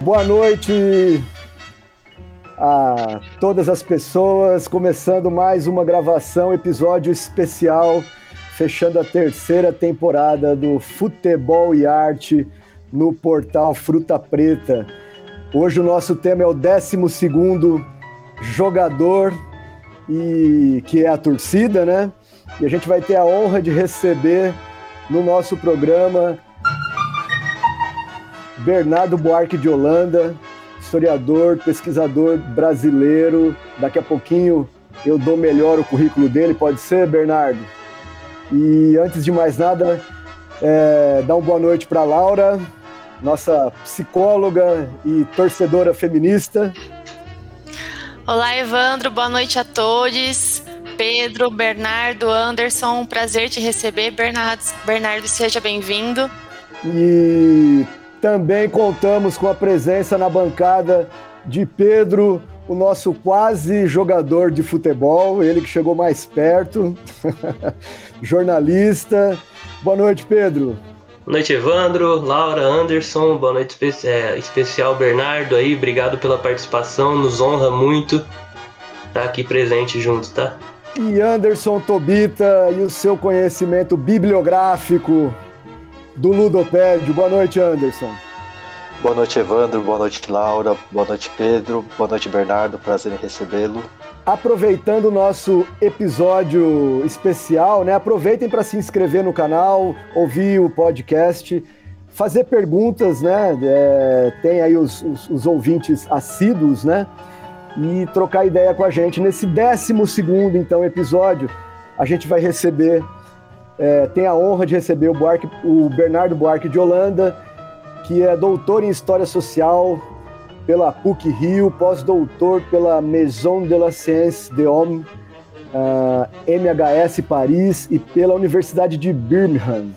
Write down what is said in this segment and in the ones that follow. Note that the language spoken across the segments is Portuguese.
Boa noite a todas as pessoas, começando mais uma gravação, episódio especial, fechando a terceira temporada do Futebol e Arte no portal Fruta Preta. Hoje o nosso tema é o 12 jogador e que é a torcida, né? E a gente vai ter a honra de receber no nosso programa Bernardo Buarque de Holanda, historiador, pesquisador brasileiro. Daqui a pouquinho eu dou melhor o currículo dele, pode ser, Bernardo? E antes de mais nada, é, dá uma boa noite para Laura, nossa psicóloga e torcedora feminista. Olá, Evandro, boa noite a todos. Pedro, Bernardo, Anderson, prazer te receber. Bernardo, Bernardo seja bem-vindo. E também contamos com a presença na bancada de Pedro, o nosso quase jogador de futebol, ele que chegou mais perto, jornalista. Boa noite, Pedro. Boa noite, Evandro, Laura, Anderson, boa noite espe é, especial, Bernardo aí, obrigado pela participação, nos honra muito estar aqui presente junto, tá? E Anderson Tobita e o seu conhecimento bibliográfico do Ludopédio. Boa noite, Anderson. Boa noite, Evandro. Boa noite, Laura. Boa noite, Pedro. Boa noite, Bernardo. Prazer em recebê-lo. Aproveitando o nosso episódio especial, né? Aproveitem para se inscrever no canal, ouvir o podcast, fazer perguntas, né? É, tem aí os, os, os ouvintes assíduos, né? e trocar ideia com a gente. Nesse 12 então, episódio, a gente vai receber, é, tem a honra de receber o, Buarque, o Bernardo Buarque de Holanda, que é doutor em História Social pela PUC Rio, pós-doutor pela Maison de la Science de Homme, uh, MHS Paris e pela Universidade de Birmingham.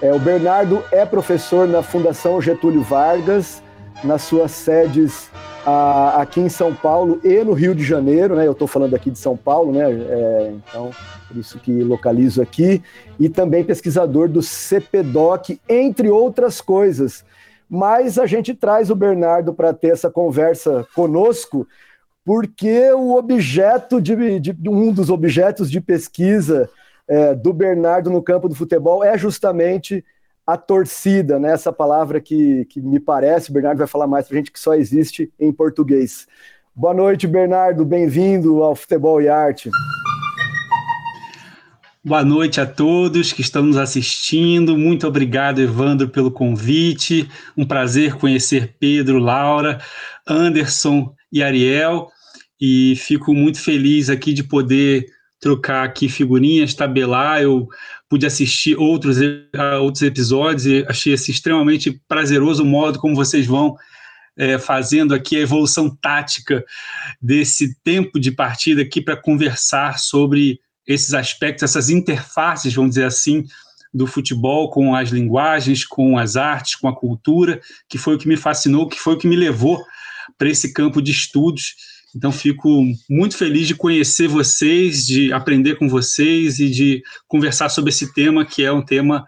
É, o Bernardo é professor na Fundação Getúlio Vargas, nas suas sedes a, aqui em São Paulo e no Rio de Janeiro, né? Eu estou falando aqui de São Paulo, né? É, então, por isso que localizo aqui. E também pesquisador do CPDOC, entre outras coisas. Mas a gente traz o Bernardo para ter essa conversa conosco, porque o objeto de, de um dos objetos de pesquisa é, do Bernardo no campo do futebol é justamente a torcida, né? Essa palavra que, que me parece, o Bernardo vai falar mais para a gente, que só existe em português. Boa noite, Bernardo, bem-vindo ao Futebol e Arte. Boa noite a todos que estão nos assistindo. Muito obrigado, Evandro, pelo convite. Um prazer conhecer Pedro, Laura, Anderson e Ariel. E fico muito feliz aqui de poder trocar aqui figurinhas, tabelar. Eu pude assistir outros, outros episódios e achei assim, extremamente prazeroso o modo como vocês vão é, fazendo aqui a evolução tática desse tempo de partida aqui para conversar sobre esses aspectos, essas interfaces, vamos dizer assim, do futebol com as linguagens, com as artes, com a cultura, que foi o que me fascinou, que foi o que me levou para esse campo de estudos então, fico muito feliz de conhecer vocês, de aprender com vocês e de conversar sobre esse tema, que é um tema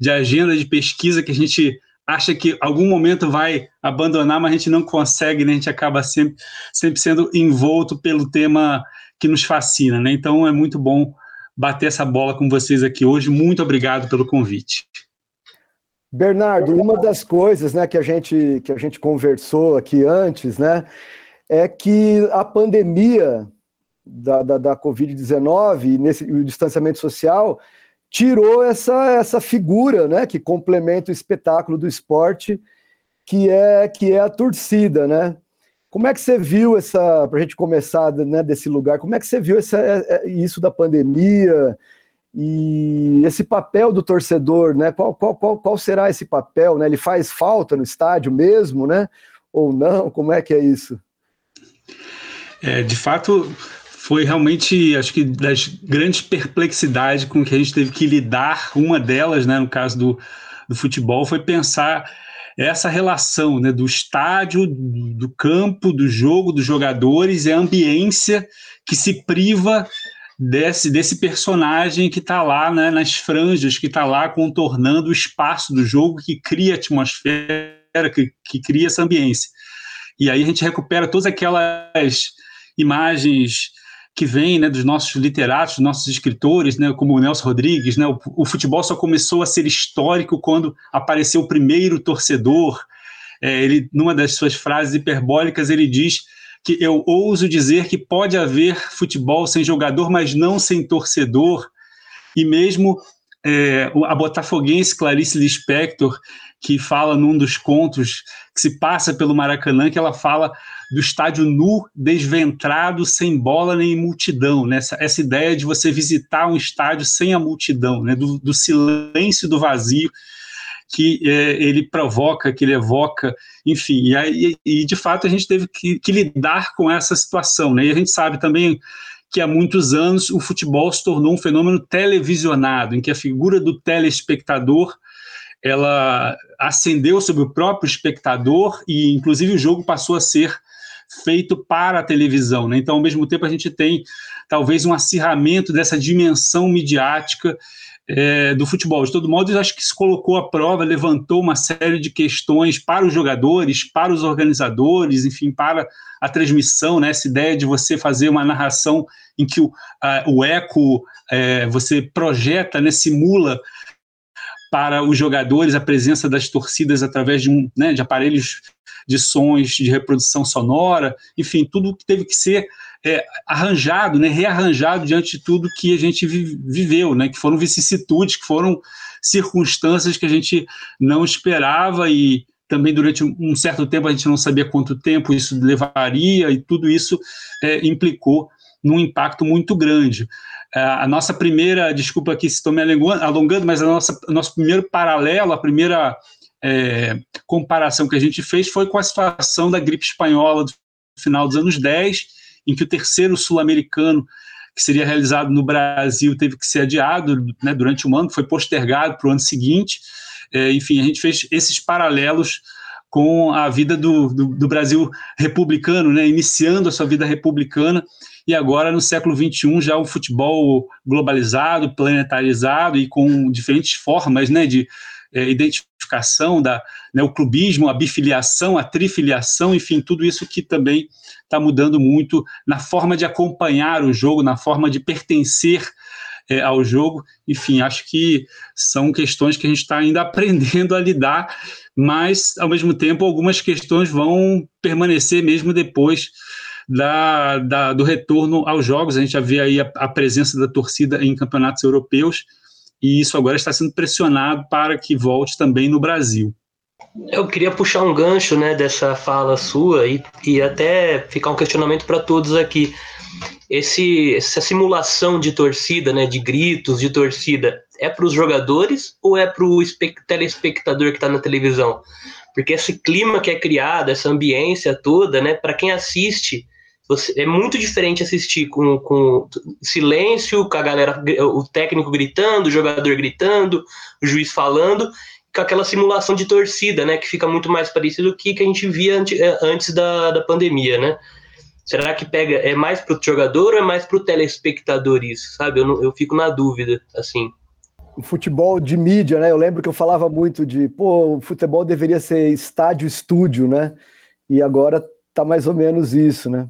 de agenda de pesquisa que a gente acha que algum momento vai abandonar, mas a gente não consegue, né? A gente acaba sempre, sempre sendo envolto pelo tema que nos fascina, né? Então, é muito bom bater essa bola com vocês aqui hoje. Muito obrigado pelo convite. Bernardo, uma das coisas, né, que a gente que a gente conversou aqui antes, né, é que a pandemia da, da, da Covid-19 nesse o distanciamento social tirou essa, essa figura né, que complementa o espetáculo do esporte, que é, que é a torcida, né? Como é que você viu essa, para a gente começar né, desse lugar, como é que você viu essa, é, é, isso da pandemia e esse papel do torcedor, né? Qual, qual, qual, qual será esse papel? Né? Ele faz falta no estádio mesmo, né? Ou não? Como é que é isso? É, de fato, foi realmente, acho que, das grandes perplexidades com que a gente teve que lidar. Uma delas, né, no caso do, do futebol, foi pensar essa relação né, do estádio, do campo, do jogo, dos jogadores, é a ambiência que se priva desse, desse personagem que está lá né, nas franjas, que está lá contornando o espaço do jogo, que cria atmosfera, que, que cria essa ambiência. E aí a gente recupera todas aquelas imagens que vêm né, dos nossos literatos, dos nossos escritores, né, como o Nelson Rodrigues. Né, o, o, futebol só começou a ser histórico quando apareceu o primeiro torcedor. É, ele, numa das suas frases hiperbólicas, ele diz que eu ouso dizer que pode haver futebol sem jogador, mas não sem torcedor. E mesmo é, a botafoguense Clarice Lispector, que fala num dos contos que se passa pelo Maracanã, que ela fala do estádio nu, desventrado, sem bola nem multidão, né? essa, essa ideia de você visitar um estádio sem a multidão, né? do, do silêncio, do vazio, que é, ele provoca, que ele evoca, enfim, e, aí, e de fato a gente teve que, que, lidar com essa situação, né? E a gente sabe também que há muitos anos o futebol se tornou um fenômeno televisionado, em que a figura do telespectador ela ascendeu sobre o próprio espectador e, inclusive, o jogo passou a ser feito para a televisão. Né? Então, ao mesmo tempo, a gente tem talvez um acirramento dessa dimensão midiática é, do futebol. De todo modo, eu acho que se colocou à prova, levantou uma série de questões para os jogadores, para os organizadores, enfim, para a transmissão, né? essa ideia de você fazer uma narração em que o, a, o eco é, você projeta, né, simula para os jogadores a presença das torcidas através de, né, de aparelhos de sons de reprodução sonora, enfim, tudo que teve que ser é, arranjado, né, rearranjado diante de tudo que a gente viveu, né, que foram vicissitudes, que foram circunstâncias que a gente não esperava e também durante um certo tempo a gente não sabia quanto tempo isso levaria e tudo isso é, implicou num impacto muito grande. É, a nossa primeira, desculpa aqui se estou me alongando, mas a nossa, nosso primeiro paralelo, a primeira é, comparação que a gente fez foi com a situação da gripe espanhola do final dos anos 10, em que o terceiro sul-americano que seria realizado no Brasil teve que ser adiado né, durante um ano, foi postergado para o ano seguinte. É, enfim, a gente fez esses paralelos com a vida do, do, do, Brasil republicano, né, iniciando a sua vida republicana, e agora no século XXI já o futebol globalizado, planetarizado e com diferentes formas né, de é, identificação, da, né, o clubismo, a bifiliação, a trifiliação, enfim, tudo isso que também está mudando muito na forma de acompanhar o jogo, na forma de pertencer é, ao jogo. Enfim, acho que são questões que a gente está ainda aprendendo a lidar, mas, ao mesmo tempo, algumas questões vão permanecer mesmo depois da, da, do retorno aos jogos. A gente já vê aí a, a presença da torcida em campeonatos europeus, e isso agora está sendo pressionado para que volte também no Brasil. Eu queria puxar um gancho né, dessa fala sua e, e até ficar um questionamento para todos aqui esse, essa simulação de torcida, né, de gritos de torcida, é para os jogadores ou é para o telespectador que está na televisão? Porque esse clima que é criado, essa ambiência toda, né, para quem assiste, você, é muito diferente assistir com, com silêncio, com a galera, o técnico gritando, o jogador gritando, o juiz falando, com aquela simulação de torcida, né, que fica muito mais parecido com o que a gente via antes, antes da, da pandemia, né? Será que pega é mais para o jogador ou é mais para o telespectador isso, sabe? Eu, não, eu fico na dúvida, assim. O futebol de mídia, né? Eu lembro que eu falava muito de, pô, o futebol deveria ser estádio-estúdio, né? E agora tá mais ou menos isso, né?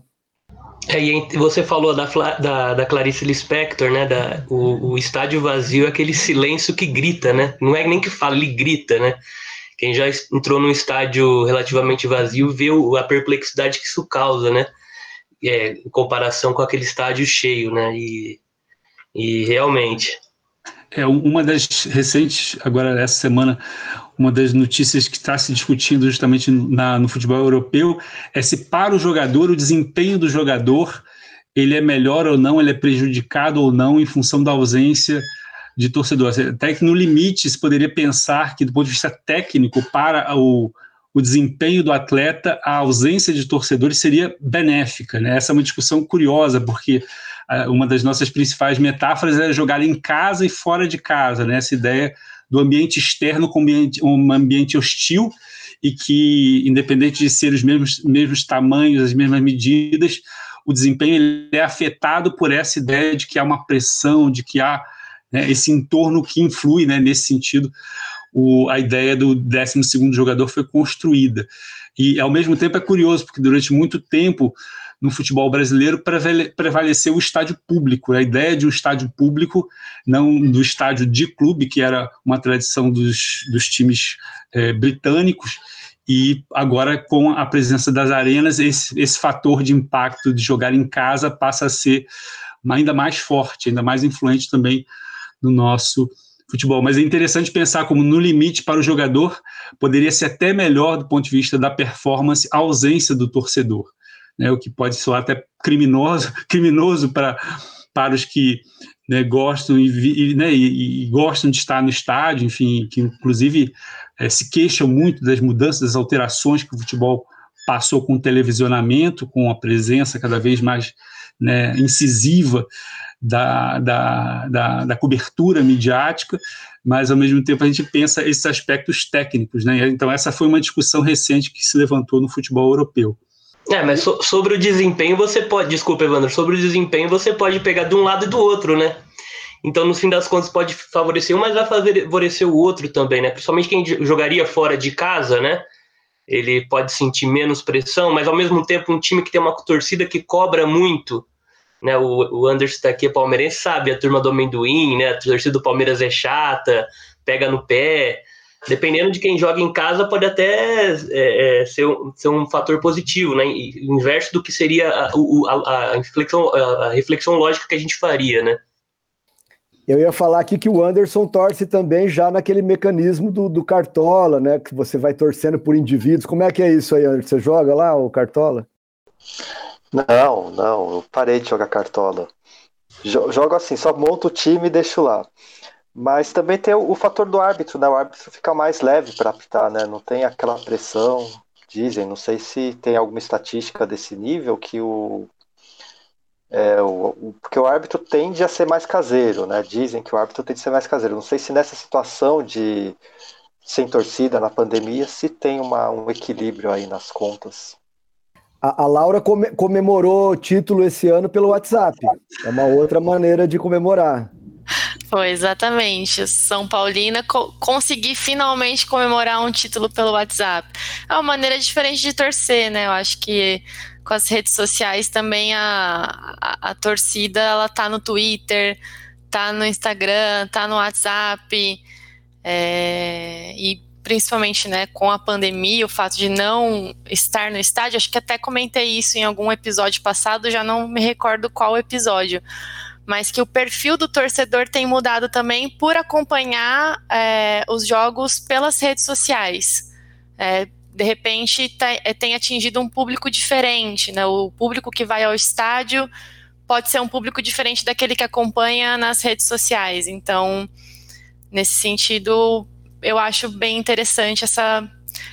É, e você falou da, da, da Clarice Lispector, né? Da, o, o estádio vazio é aquele silêncio que grita, né? Não é nem que fala, ele grita, né? Quem já entrou num estádio relativamente vazio vê a perplexidade que isso causa, né? é, em comparação com aquele estádio cheio, né? E, e realmente. É uma das recentes, agora essa semana, uma das notícias que está se discutindo justamente na, no futebol europeu é se para o jogador o desempenho do jogador ele é melhor ou não, ele é prejudicado ou não em função da ausência de torcedor. Até que no limite se poderia pensar que do ponto de vista técnico para o o desempenho do atleta, a ausência de torcedores seria benéfica. Né? Essa é uma discussão curiosa, porque uma das nossas principais metáforas é jogar em casa e fora de casa, né? essa ideia do ambiente externo ambiente, um ambiente hostil e que, independente de ser os mesmos, mesmos tamanhos, as mesmas medidas, o desempenho é afetado por essa ideia de que há uma pressão, de que há né, esse entorno que influi né, nesse sentido. O, a ideia do 12 jogador foi construída. E, ao mesmo tempo, é curioso, porque durante muito tempo no futebol brasileiro prevaleceu o estádio público, a ideia de um estádio público, não do estádio de clube, que era uma tradição dos, dos times é, britânicos, e agora com a presença das arenas, esse, esse fator de impacto de jogar em casa passa a ser ainda mais forte, ainda mais influente também no nosso futebol. Mas é interessante pensar como, no limite, para o jogador, poderia ser até melhor do ponto de vista da performance a ausência do torcedor né, o que pode soar até criminoso, criminoso para, para os que né, gostam e, e, né, e, e, gostam de estar no estádio, enfim, que inclusive é, se queixam muito das mudanças, das alterações que o futebol passou com o televisionamento, com a presença cada vez mais né, incisiva da, da, da, da, cobertura midiática, mas ao mesmo tempo a gente pensa esses aspectos técnicos. Né? Então, essa foi uma discussão recente que se levantou no futebol europeu. É, mas so, sobre o desempenho você pode. Desculpa, Evandro, sobre o desempenho você pode pegar de um lado e do outro, né? Então, no fim das contas, pode favorecer um, mas vai favorecer o outro também, né? Principalmente quem jogaria fora de casa, né? Ele pode sentir menos pressão, mas ao mesmo tempo um time que tem uma torcida que cobra muito, né? O, o Anderson tá aqui, palmeirense, sabe, a turma do amendoim, né? A torcida do Palmeiras é chata, pega no pé dependendo de quem joga em casa, pode até é, é, ser, um, ser um fator positivo, né? Inverso do que seria a, a, a, reflexão, a reflexão lógica que a gente faria, né? Eu ia falar aqui que o Anderson torce também já naquele mecanismo do, do Cartola, né? Que você vai torcendo por indivíduos. Como é que é isso aí, Anderson? Você joga lá o Cartola? Não, não, eu parei de jogar Cartola. Jogo assim, só monto o time e deixo lá. Mas também tem o, o, fator do árbitro, né? O árbitro fica mais leve para apitar, né? Não tem aquela pressão, dizem, não sei se tem alguma estatística desse nível que o, é, o, o, porque o árbitro tende a ser mais caseiro, né? Dizem que o árbitro tende a ser mais caseiro. Não sei se nessa situação de sem torcida na pandemia se tem uma, um equilíbrio aí nas contas. A, a Laura come, comemorou o título esse ano pelo WhatsApp. É uma outra maneira de comemorar. Foi, exatamente. São Paulina co conseguir finalmente comemorar um título pelo WhatsApp. É uma maneira diferente de torcer, né? Eu acho que com as redes sociais também a, a, a torcida ela tá no Twitter, tá no Instagram, tá no WhatsApp. É, e principalmente né, com a pandemia, o fato de não estar no estádio, acho que até comentei isso em algum episódio passado, já não me recordo qual episódio mas que o perfil do torcedor tem mudado também por acompanhar é, os jogos pelas redes sociais. É, de repente tá, é, tem atingido um público diferente, né? O público que vai ao estádio pode ser um público diferente daquele que acompanha nas redes sociais. Então, nesse sentido, eu acho bem interessante essa,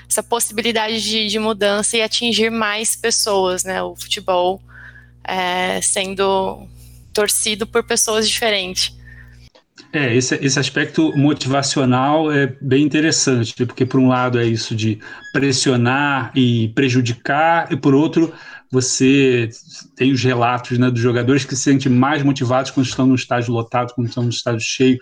essa possibilidade de, de mudança e atingir mais pessoas, né? O futebol é, sendo torcido por pessoas diferentes. É, esse, esse aspecto motivacional é bem interessante, porque por um lado é isso de pressionar e prejudicar, e por outro você tem os relatos né, dos jogadores que se sentem mais motivados quando estão no estádio lotado, quando estão no estádio cheio,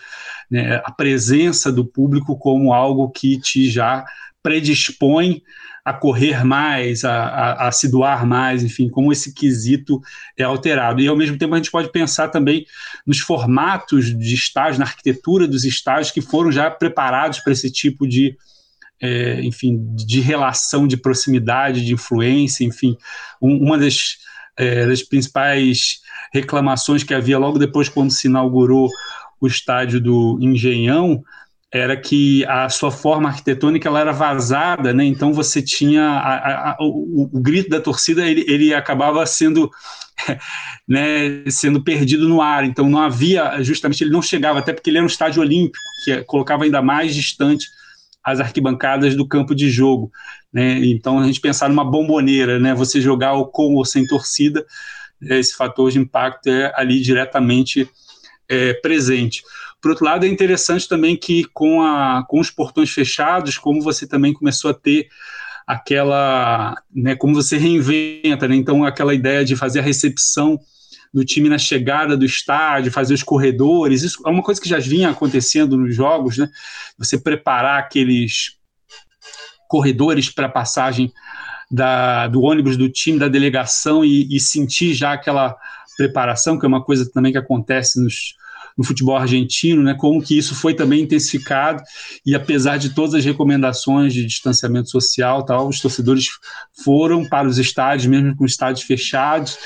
né, a presença do público como algo que te já predispõe a correr mais, a, a, a, se doar mais, enfim, como esse quesito é alterado. E, ao mesmo tempo, a gente pode pensar também nos formatos de estágios, na arquitetura dos estágios que foram já preparados para esse tipo de, é, enfim, de relação, de proximidade, de influência, enfim. Um, uma das, é, das principais reclamações que havia logo depois, quando se inaugurou o estádio do Engenhão, era que a sua forma arquitetônica ela era vazada, né? Então você tinha a, a, o, o, grito da torcida ele, ele acabava sendo né, sendo perdido no ar. Então não havia justamente ele não chegava até porque ele era um estádio olímpico que colocava ainda mais distante as arquibancadas do campo de jogo, né? Então a gente pensar numa bomboneira, né? Você jogar com ou sem torcida, esse fator de impacto é ali diretamente é, presente. Por outro lado, é interessante também que com, a, com os portões fechados, como você também começou a ter aquela, né, como você reinventa, né, então aquela ideia de fazer a recepção do time na chegada do estádio, fazer os corredores, isso é uma coisa que já vinha acontecendo nos jogos, né, você preparar aqueles corredores para passagem da, do ônibus do time, da delegação e, e sentir já aquela preparação, que é uma coisa também que acontece nos, no futebol argentino, né, como que isso foi também intensificado e apesar de todas as recomendações de distanciamento social, tal, os torcedores foram para os estádios, mesmo com estádios fechados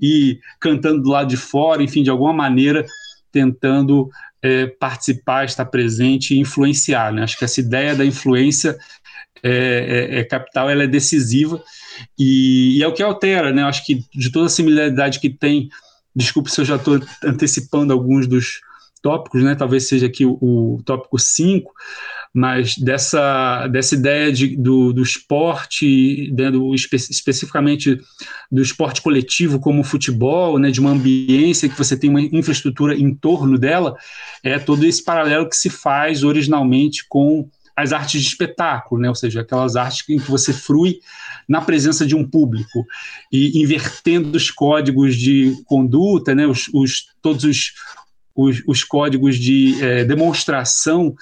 e cantando do lado de fora, enfim, de alguma maneira tentando é, participar, estar presente e influenciar. Né? Acho que essa ideia da influência é, é, é capital, ela é decisiva e, e, é o que altera, né? Acho que de toda a similaridade que tem, desculpe se eu já estou antecipando alguns dos tópicos, né? Talvez seja aqui o, o tópico 5, mas dessa, dessa ideia de, do, do esporte, né, do, espe especificamente do esporte coletivo como futebol, né, de uma ambiência que você tem uma infraestrutura em torno dela, é todo esse paralelo que se faz originalmente com as artes de espetáculo, né? ou seja, aquelas artes em que você frui na presença de um público e invertendo os códigos de conduta, né? os, os todos os, os, os, códigos de é, demonstração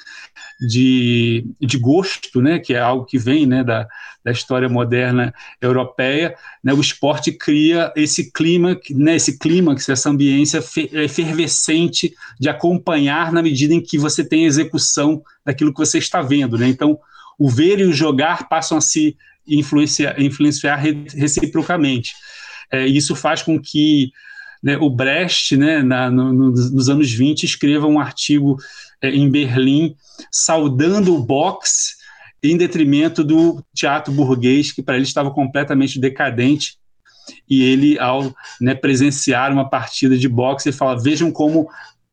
de, de gosto, né? que é algo que vem né? da, da história moderna europeia, né? o esporte cria esse clima, né? esse clímax, essa ambiência efervescente de acompanhar na medida em que você tem execução daquilo que você está vendo. Né? Então, o ver e o jogar passam a se influenciar, influenciar reciprocamente. É, isso faz com que né, o Brecht, né, na, no, nos anos 20, escreva um artigo é, em Berlim saudando o boxe em detrimento do teatro burguês, que para ele estava completamente decadente. E ele, ao né, presenciar uma partida de boxe, ele fala: vejam como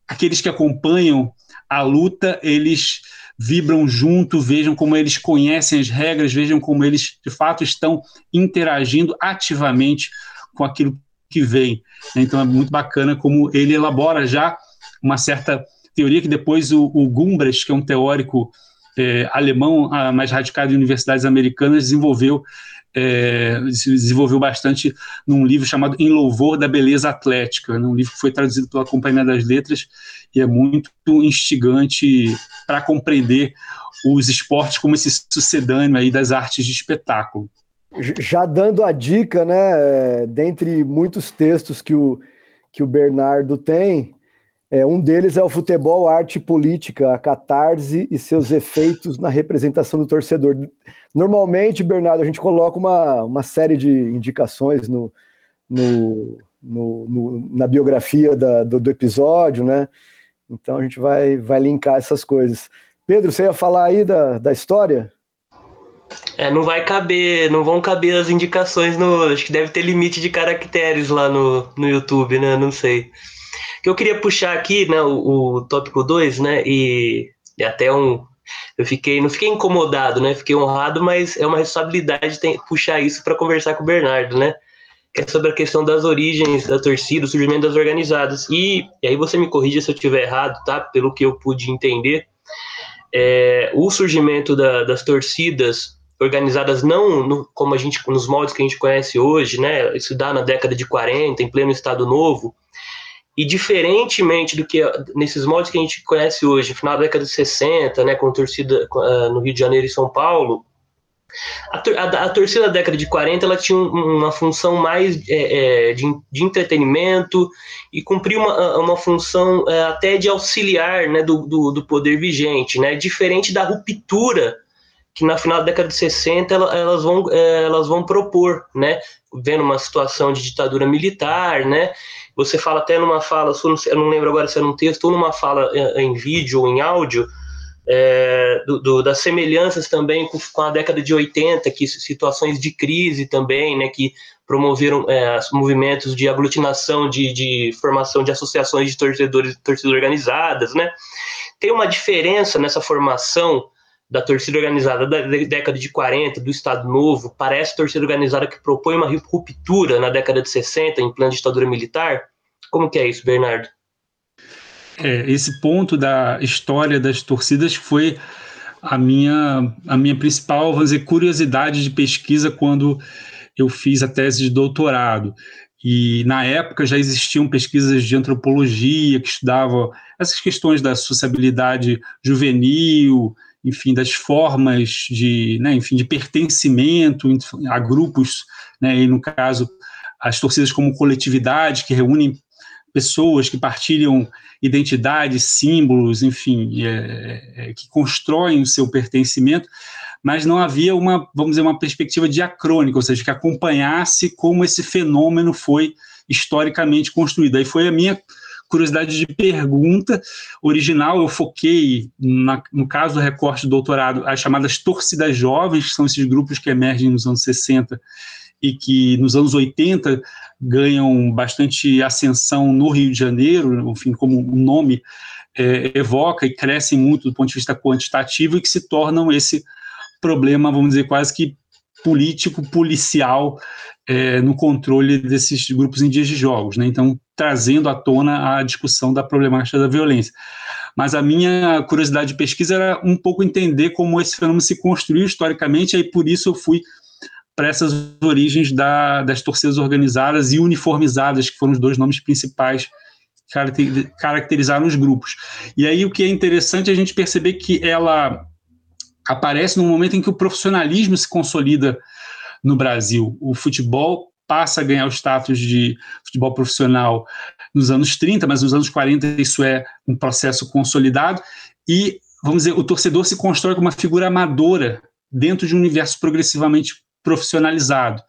aqueles que acompanham a luta, eles vibram junto, vejam como eles conhecem as regras, vejam como eles de fato estão interagindo ativamente com aquilo que vem. Então é muito bacana como ele elabora já uma certa teoria que depois o, o Gumbrecht, que é um teórico é, alemão mais radicado em universidades americanas, desenvolveu é, desenvolveu bastante num livro chamado Em Louvor da Beleza Atlética, né, um livro que foi traduzido pela Companhia das Letras e é muito instigante para compreender os esportes como esse sucedâneo aí das artes de espetáculo. Já dando a dica, né, dentre muitos textos que o, que o Bernardo tem, é, um deles é o Futebol, Arte Política, a catarse e seus efeitos na representação do torcedor. Normalmente, Bernardo, a gente coloca uma, uma série de indicações no, no, no, no na biografia da, do, do, episódio, né? Então a gente vai, vai linkar essas coisas. Pedro, você ia falar aí da, da história? É, não vai caber, não vão caber as indicações no. Acho que deve ter limite de caracteres lá no, no YouTube, né? Não sei que eu queria puxar aqui, né, o, o tópico 2, né, e, e, até um, eu fiquei, não fiquei incomodado, né, fiquei honrado, mas é uma responsabilidade tem, puxar isso para conversar com o Bernardo, né, que é sobre a questão das origens da torcida, o surgimento das organizadas, e, e aí você me corrija se eu estiver errado, tá, pelo que eu pude entender, é, o surgimento da, das torcidas organizadas não no, como a gente nos moldes que a gente conhece hoje, né? Isso dá na década de 40, em pleno Estado Novo, e diferentemente do que nesses moldes que a gente conhece hoje, final da década de 60, né, com torcida uh, no Rio de Janeiro e São Paulo, a, a, a, torcida da década de 40 ela tinha uma função mais é, é, de, de, entretenimento e cumpria uma, uma função é, até de auxiliar né, do, do, do, poder vigente, né, diferente da ruptura que na final da década de 60 elas vão, é, elas vão propor, né, vendo uma situação de ditadura militar, né, você fala até numa fala, eu não lembro agora se é num texto ou numa fala é, em vídeo ou em áudio, é, do, do, das semelhanças também com, com, a década de 80, que situações de crise também, né, que promoveram é, movimentos de aglutinação, de, de, formação de associações de torcedores, torcidas organizadas, né? Tem uma diferença nessa formação da torcida organizada da década de 40, do Estado Novo, parece torcida organizada que propõe uma ruptura na década de 60, em plano de ditadura militar? Como que é isso, Bernardo? É, esse ponto da história das torcidas foi a minha, a minha principal, vamos dizer, curiosidade de pesquisa quando eu fiz a tese de doutorado. E na época já existiam pesquisas de antropologia que estudavam essas questões da sociabilidade juvenil, enfim, das formas de, né, enfim, de pertencimento a grupos, né, e no caso as torcidas como coletividade que reúnem pessoas que partilham identidades, símbolos, enfim, é, é, que constroem o seu pertencimento, mas não havia uma, vamos dizer, uma perspectiva diacrônica, ou seja, que acompanhasse como esse fenômeno foi historicamente construído. Aí foi a minha curiosidade de pergunta original, eu foquei, na, no caso do recorte do doutorado, as chamadas torcidas jovens, que são esses grupos que emergem nos anos 60 e que nos anos 80 ganham bastante ascensão no Rio de Janeiro, enfim, como o nome é, evoca, e crescem muito do ponto de vista quantitativo e que se tornam esse problema, vamos dizer, quase que político, policial é, no controle desses grupos em dias de jogos, né? Então, trazendo à tona a discussão da problemática da violência. Mas a minha curiosidade de pesquisa era um pouco entender como esse fenômeno se construiu historicamente, e por isso eu fui para essas origens da, das torcidas organizadas e uniformizadas, que foram os dois nomes principais que caracterizaram os grupos. E aí o que é interessante é a gente perceber que ela aparece no momento em que o profissionalismo se consolida no Brasil. O futebol passa a ganhar o status de futebol profissional nos anos 30, mas nos anos 40 isso é um processo consolidado e, vamos dizer, o torcedor se constrói como uma figura amadora dentro de um universo progressivamente profissionalizado.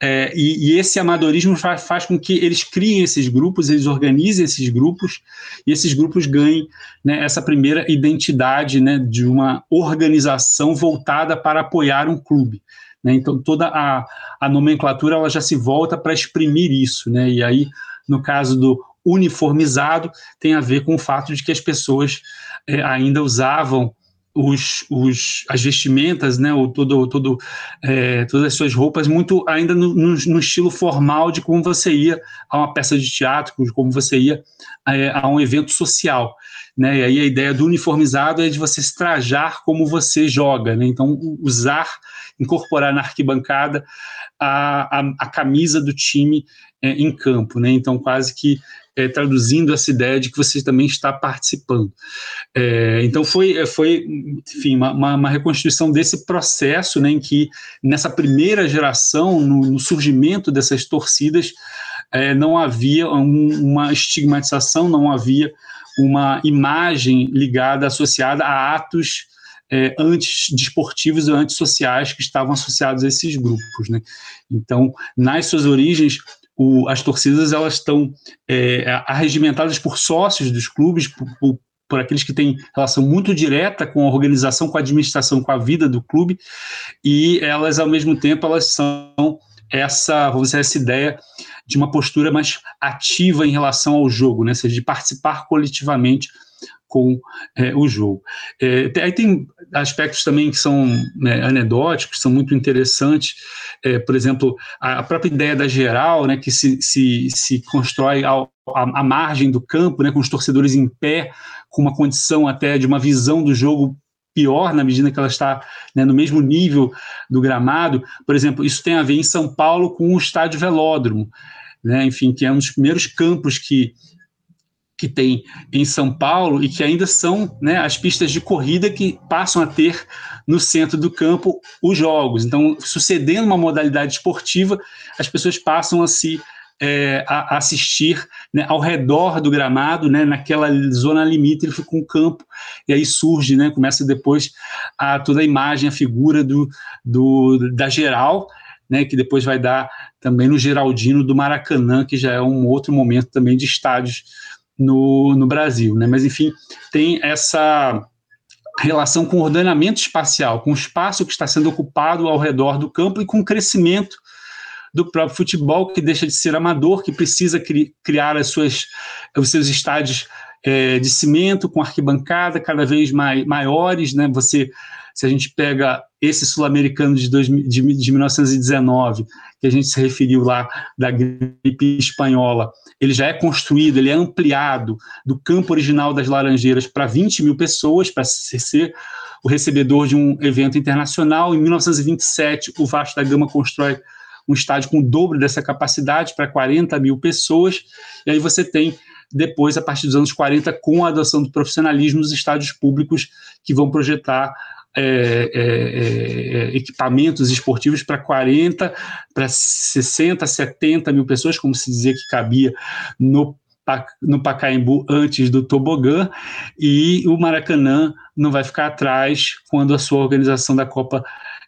É, e, e, esse amadorismo faz, faz, com que eles criem esses grupos, eles organizem esses grupos, e esses grupos ganhem né, essa primeira identidade né, de uma organização voltada para apoiar um clube. Né? Então, toda a, a nomenclatura ela já se volta para exprimir isso. Né? E aí, no caso do uniformizado, tem a ver com o fato de que as pessoas é, ainda usavam os, os, as vestimentas, né, ou todo, todo, é, todas as suas roupas, muito ainda no, no, no, estilo formal de como você ia a uma peça de teatro, como você ia é, a um evento social. Né, e aí a ideia do uniformizado é de você se trajar como você joga, né, então usar, incorporar na arquibancada a, a, a camisa do time é, em campo, né, então quase que é, traduzindo essa ideia de que você também está participando. É, então foi, é, foi enfim, uma, uma, reconstituição desse processo né, em que, nessa primeira geração, no, no surgimento dessas torcidas, é, não havia um, uma estigmatização, não havia uma imagem ligada, associada a atos é, antidesportivos e antissociais que estavam associados a esses grupos. Né? Então, nas suas origens, o, as torcidas elas estão é, arregimentadas por sócios dos clubes, por, por, por, aqueles que têm relação muito direta com a organização, com a administração, com a vida do clube, e elas, ao mesmo tempo, elas são essa, vamos dizer, essa ideia de uma postura mais ativa em relação ao jogo, né? ou seja, de participar coletivamente com é, o jogo. É, aí tem aspectos também que são né, anedóticos, são muito interessantes, é, por exemplo, a, própria ideia da geral, né, que se, se, se constrói ao, à, margem do campo, né, com os torcedores em pé, com uma condição até de uma visão do jogo pior na medida que ela está né, no mesmo nível do gramado. Por exemplo, isso tem a ver em São Paulo com o estádio Velódromo, né, enfim, que é um dos primeiros campos que que tem em São Paulo e que ainda são né, as pistas de corrida que passam a ter no centro do campo os jogos. Então, sucedendo uma modalidade esportiva, as pessoas passam a se é, a, assistir né, ao redor do gramado, né, naquela zona limítrofe com o campo, e aí surge, né, começa depois a, toda a imagem, a figura do, do, da geral, né, que depois vai dar também no Geraldino do Maracanã, que já é um outro momento também de estádios no, no Brasil. Né? Mas, enfim, tem essa relação com o ordenamento espacial, com o espaço que está sendo ocupado ao redor do campo e com o crescimento do próprio futebol, que deixa de ser amador, que precisa cri criar as suas, os seus estádios é, de cimento, com arquibancada cada vez mais, maiores. Né? Você, se a gente pega esse sul-americano de, de, de 1919, que a gente se referiu lá da gripe espanhola, ele já é construído, ele é ampliado do campo original das Laranjeiras para 20 mil pessoas, para ser o recebedor de um evento internacional. Em 1927, o Vasco da Gama constrói um estádio com o dobro dessa capacidade, para 40 mil pessoas, e aí você tem depois, a partir dos anos 40, com a adoção do profissionalismo, os estádios públicos que vão projetar é, é, é, equipamentos esportivos para 40, para 60, 70 mil pessoas, como se dizia que cabia no, no Pacaembu antes do tobogã, e o Maracanã não vai ficar atrás quando a sua organização da Copa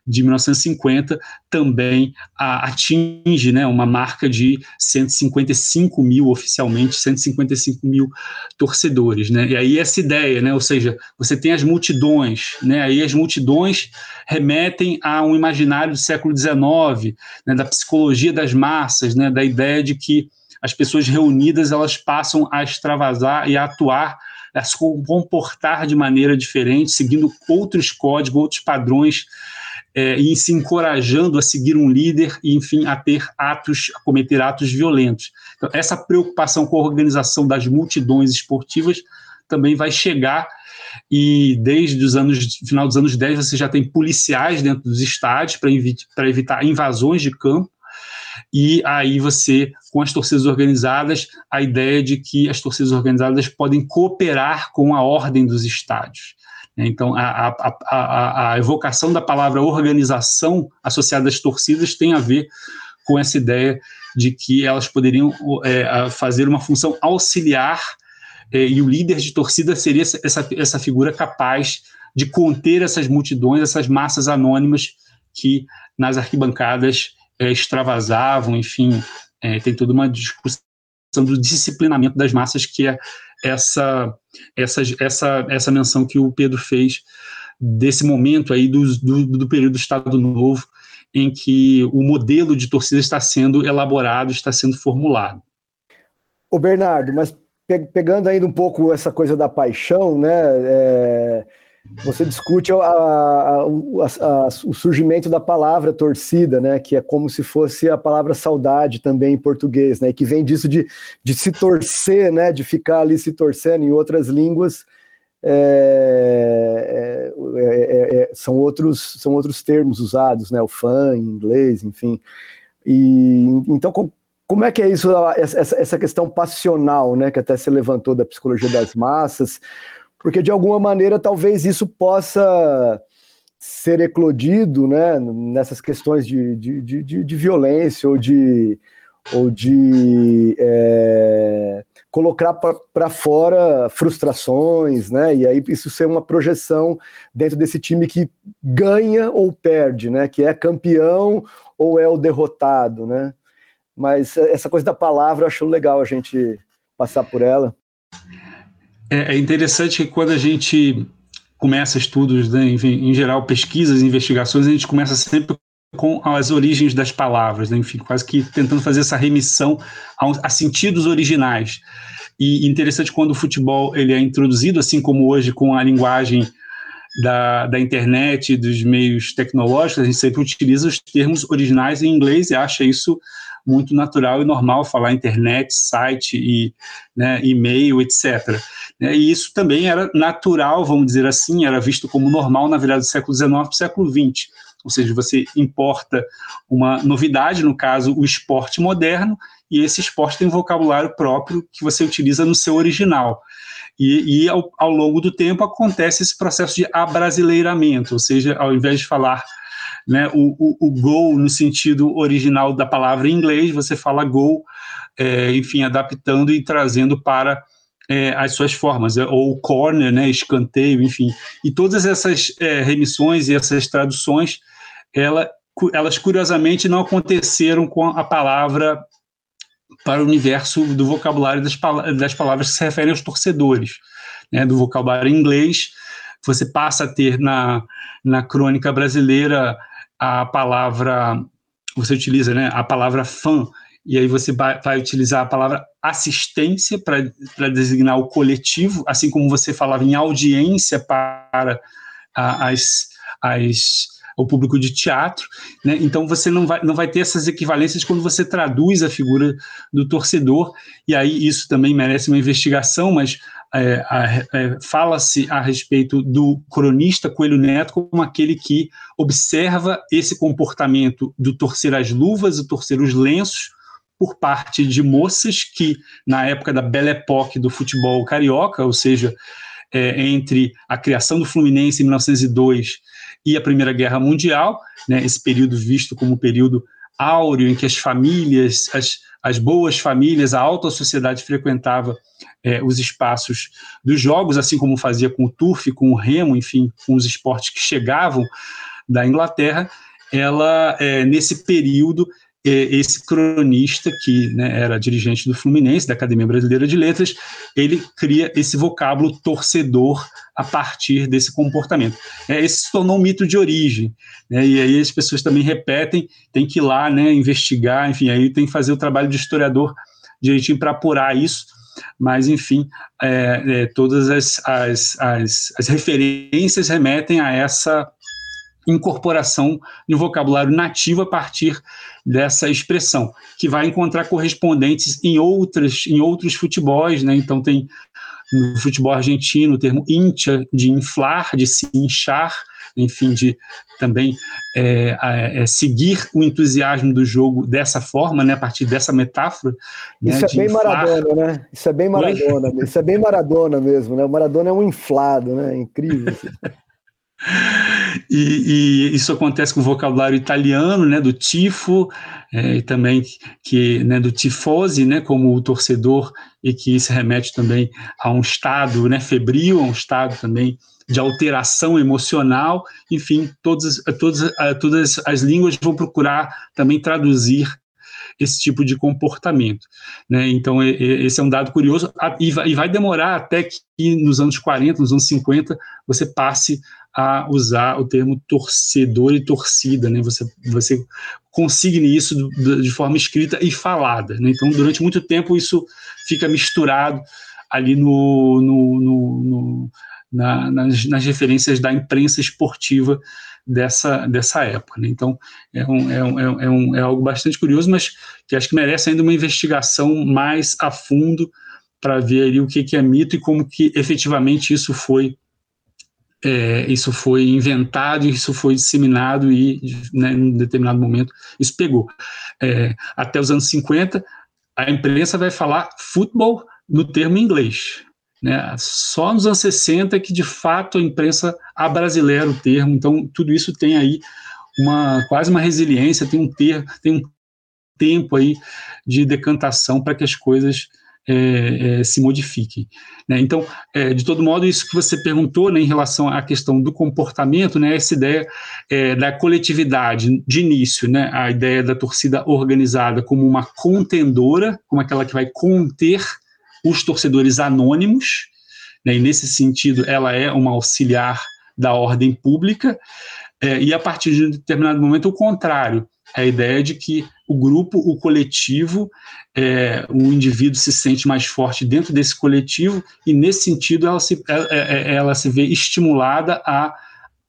de 1950 também a, atinge né, uma marca de 155 mil, oficialmente, 155 mil torcedores. Né? E aí essa ideia, né, ou seja, você tem as multidões, né, aí as multidões remetem a um imaginário do século XIX, né, da psicologia das massas, né, da ideia de que as pessoas reunidas elas passam a extravasar e a atuar a se comportar de maneira diferente, seguindo outros códigos, outros padrões é, e se encorajando a seguir um líder e, enfim, a ter atos, a cometer atos violentos. Então, essa preocupação com a organização das multidões esportivas também vai chegar e desde os anos final dos anos 10 você já tem policiais dentro dos estádios para evi evitar invasões de campo e aí você, com as torcidas organizadas, a ideia de que as torcidas organizadas podem cooperar com a ordem dos estádios. Né? Então, a, a, a, a evocação da palavra organização associada às torcidas tem a ver com essa ideia de que elas poderiam é, fazer uma função auxiliar é, e o líder de torcida seria essa, essa figura capaz de conter essas multidões, essas massas anônimas que nas arquibancadas é, extravasavam, enfim, é, tem toda uma discussão do disciplinamento das massas que é essa, essa, essa, essa menção que o Pedro fez desse momento aí do, do, do período do Estado Novo, em que o modelo de torcida está sendo elaborado, está sendo formulado. O Bernardo, mas pegando ainda um pouco essa coisa da paixão, né? É, você discute a, a, a, o surgimento da palavra torcida, né? Que é como se fosse a palavra saudade também em português, né? Que vem disso de, de se torcer, né? De ficar ali se torcendo. Em outras línguas é, é, é, é são outros são outros termos usados, né? O fã em inglês, enfim. E então como é que é isso essa, essa questão passional, né? Que até se levantou da psicologia das massas porque de alguma maneira talvez isso possa ser eclodido né, nessas questões de, de, de, de violência ou de, ou de é, colocar para fora frustrações, né? E aí isso ser uma projeção dentro desse time que ganha ou perde, né? Que é campeão ou é o derrotado, né? Mas essa coisa da palavra eu acho legal a gente passar por ela. É, é interessante que quando a gente começa estudos, né, enfim, em geral, pesquisas, investigações, a gente começa sempre com as origens das palavras, né, enfim, quase que tentando fazer essa remissão a, a, sentidos originais. E interessante quando o futebol ele é introduzido, assim como hoje com a linguagem da, da internet, dos meios tecnológicos, a gente sempre utiliza os termos originais em inglês e acha isso muito natural e normal falar internet, site e né, e-mail, etc. Né, e isso também era natural, vamos dizer assim, era visto como normal na virada do século XIX para o século XX. Ou seja, você importa uma novidade, no caso, o esporte moderno, e esse esporte tem um vocabulário próprio que você utiliza no seu original. E, e ao, ao, longo do tempo acontece esse processo de abrasileiramento, ou seja, ao invés de falar né, o, o, o gol no sentido original da palavra em inglês, você fala gol, é, enfim, adaptando e trazendo para é, as suas formas, é, ou corner, né, escanteio, enfim. E todas essas é, remissões e essas traduções, ela, elas curiosamente não aconteceram com a palavra para o universo do vocabulário das, das palavras que se referem aos torcedores, né, do vocabulário inglês, você passa a ter na, na crônica brasileira a palavra, você utiliza né, a palavra fã, e aí você vai, utilizar a palavra assistência para designar o coletivo, assim como você falava em audiência para a, as, as, ao público de teatro, né? Então você não vai, não vai ter essas equivalências quando você traduz a figura do torcedor, e aí isso também merece uma investigação, mas é, é, fala-se a respeito do cronista Coelho Neto como aquele que observa esse comportamento do torcer as luvas e torcer os lenços por parte de moças que, na época da Belle Époque do futebol carioca, ou seja, é, entre a criação do Fluminense em 1902 e a Primeira Guerra Mundial, né, esse período visto como um período áureo em que as famílias, as, as boas famílias, a alta sociedade frequentava é, os espaços dos jogos, assim como fazia com o turf, com o remo, enfim, com os esportes que chegavam da Inglaterra, ela, é, nesse período, esse cronista, que né, era dirigente do Fluminense, da Academia Brasileira de Letras, ele cria esse vocábulo torcedor a partir desse comportamento. É, esse se tornou um mito de origem, né, e aí as pessoas também repetem, tem que ir lá né, investigar, enfim, aí tem que fazer o trabalho de historiador direitinho para apurar isso, mas enfim, é, é, todas as, as, as, as referências remetem a essa incorporação um vocabulário nativo a partir dessa expressão, que vai encontrar correspondentes em outras em outros futebols, né? Então tem no futebol argentino o termo incha de inflar, de se inchar, enfim, de também é, é, seguir o entusiasmo do jogo dessa forma, né, a partir dessa metáfora. Isso né, é bem inflar. Maradona, né? Isso é bem Maradona, isso é bem Maradona mesmo, né? O Maradona é um inflado, né? É incrível. Assim. E, e, isso acontece com o vocabulário italiano, né, do tifo, é, e também que, né, do tifose, né, como o torcedor, e que se remete também a um estado né, febril, a um estado também de alteração emocional, enfim, todas, todas, todas as línguas vão procurar também traduzir esse tipo de comportamento. Né? Então, esse é um dado curioso, e vai demorar até que nos anos 40, nos anos 50, você passe a usar o termo torcedor e torcida, né? Você, você consigne isso de forma escrita e falada, né? Então, durante muito tempo, isso fica misturado ali no, no, no, no na, nas, nas, referências da imprensa esportiva dessa, dessa época. Né? Então, é, um, é, um, é, um, é algo bastante curioso, mas que acho que merece ainda uma investigação mais a fundo para ver ali o que, que é mito e como que efetivamente isso foi é, isso foi inventado, isso foi disseminado e, né, em determinado momento, isso pegou. É, até os anos 50, a imprensa vai falar futebol no termo inglês. Né? Só nos anos 60 que, de fato, a imprensa abrasileira o termo. Então, tudo isso tem aí uma quase uma resiliência, tem um, ter, tem um tempo aí de decantação para que as coisas é, é, se modifiquem. Né? Então, é, de todo modo, isso que você perguntou né, em relação à questão do comportamento, né, essa ideia é, da coletividade de início, né, a ideia da torcida organizada como uma contendora, como aquela que vai conter os torcedores anônimos, né, e nesse sentido ela é uma auxiliar da ordem pública, é, e a partir de um determinado momento o contrário, a ideia de que o grupo, o coletivo, é, o indivíduo se sente mais forte dentro desse coletivo e nesse sentido ela se, ela, é, é, ela se vê estimulada a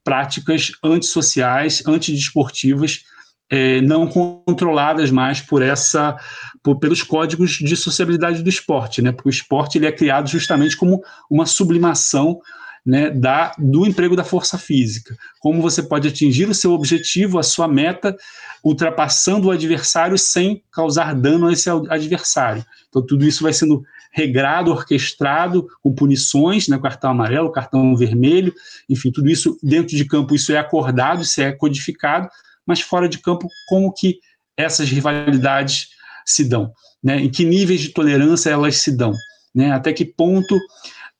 práticas antissociais, antidesportivas, é, não controladas mais por essa por, pelos códigos de sociabilidade do esporte, né? Porque o esporte ele é criado justamente como uma sublimação né, da, do emprego da força física. Como você pode atingir o seu objetivo, a sua meta, ultrapassando o adversário sem causar dano a esse adversário. Então, tudo isso vai sendo regrado, orquestrado, com punições, né, cartão amarelo, cartão vermelho, enfim, tudo isso dentro de campo, isso é acordado, isso é codificado, mas fora de campo, como que essas rivalidades se dão? Né? Em que níveis de tolerância elas se dão? Né? Até que ponto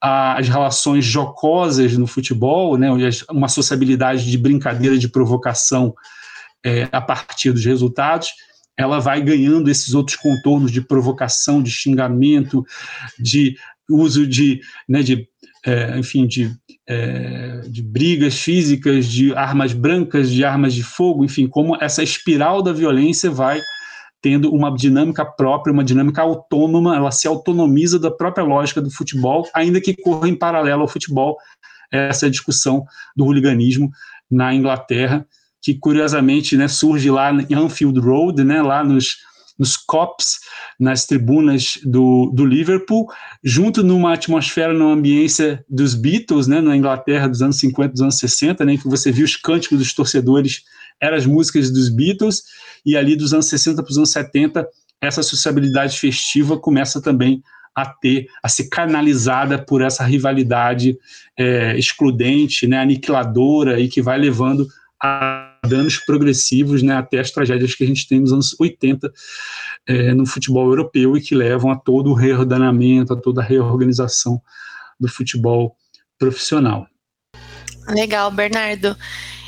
as relações jocosas no futebol, né, uma sociabilidade de brincadeira, de provocação é, a partir dos resultados, ela vai ganhando esses outros contornos de provocação, de xingamento, de uso de, né, de é, enfim, de, é, de brigas físicas, de armas brancas, de armas de fogo, enfim, como essa espiral da violência vai tendo uma dinâmica própria, uma dinâmica autônoma, ela se autonomiza da própria lógica do futebol, ainda que corra em paralelo ao futebol, essa é a discussão do hooliganismo na Inglaterra, que curiosamente né, surge lá em Anfield Road, né, lá nos, nos cops, nas tribunas do, do Liverpool, junto numa atmosfera, numa ambiência dos Beatles, né, na Inglaterra dos anos 50, dos anos 60, né, que você viu os cânticos dos torcedores, eram as músicas dos Beatles, e ali dos anos 60 para os anos 70, essa sociabilidade festiva começa também a ter, a ser canalizada por essa rivalidade é, excludente, né, aniquiladora e que vai levando a danos progressivos né, até as tragédias que a gente tem nos anos 80 é, no futebol europeu e que levam a todo o reordenamento, a toda a reorganização do futebol profissional. Legal, Bernardo.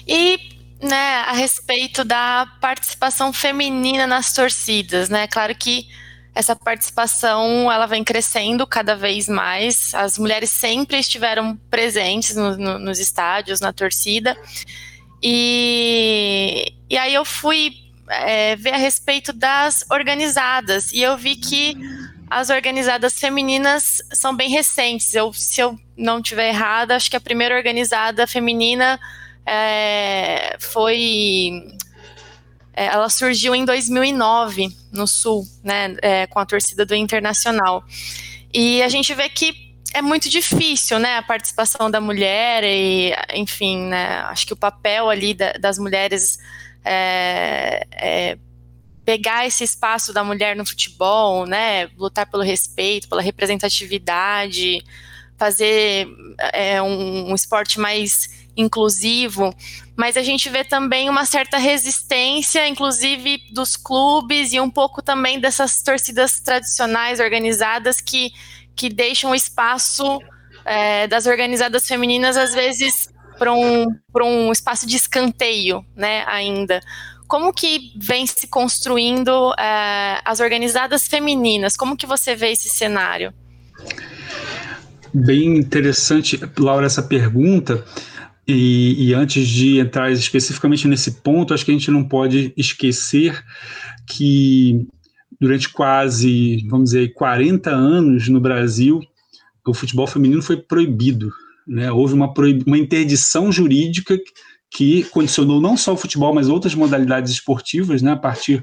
E né, a respeito da participação feminina nas torcidas, né? Claro que essa participação ela vem crescendo cada vez mais. As mulheres sempre estiveram presentes no, no, nos estádios, na torcida. E, e aí eu fui é, ver a respeito das organizadas e eu vi que as organizadas femininas são bem recentes. Eu, se eu não tiver errada, acho que a primeira organizada feminina é, foi é, ela surgiu em 2009 no Sul, né, é, com a torcida do Internacional. E a gente vê que é muito difícil, né, a participação da mulher e, enfim, né, acho que o papel ali da, das mulheres é, é, pegar esse espaço da mulher no futebol, né, lutar pelo respeito, pela representatividade, fazer é, um, um esporte mais inclusivo, mas a gente vê também uma certa resistência, inclusive dos clubes e um pouco também dessas torcidas tradicionais organizadas que, que deixam espaço é, das organizadas femininas, às vezes, para um, um espaço de escanteio, né, ainda. Como que vem se construindo é, as organizadas femininas? Como que você vê esse cenário? Bem interessante, Laura, essa pergunta. E, e, antes de entrar especificamente nesse ponto, acho que a gente não pode esquecer que durante quase, vamos dizer, 40 anos no Brasil, o futebol feminino foi proibido. Né? Houve uma, uma interdição jurídica que condicionou não só o futebol, mas outras modalidades esportivas, né? a partir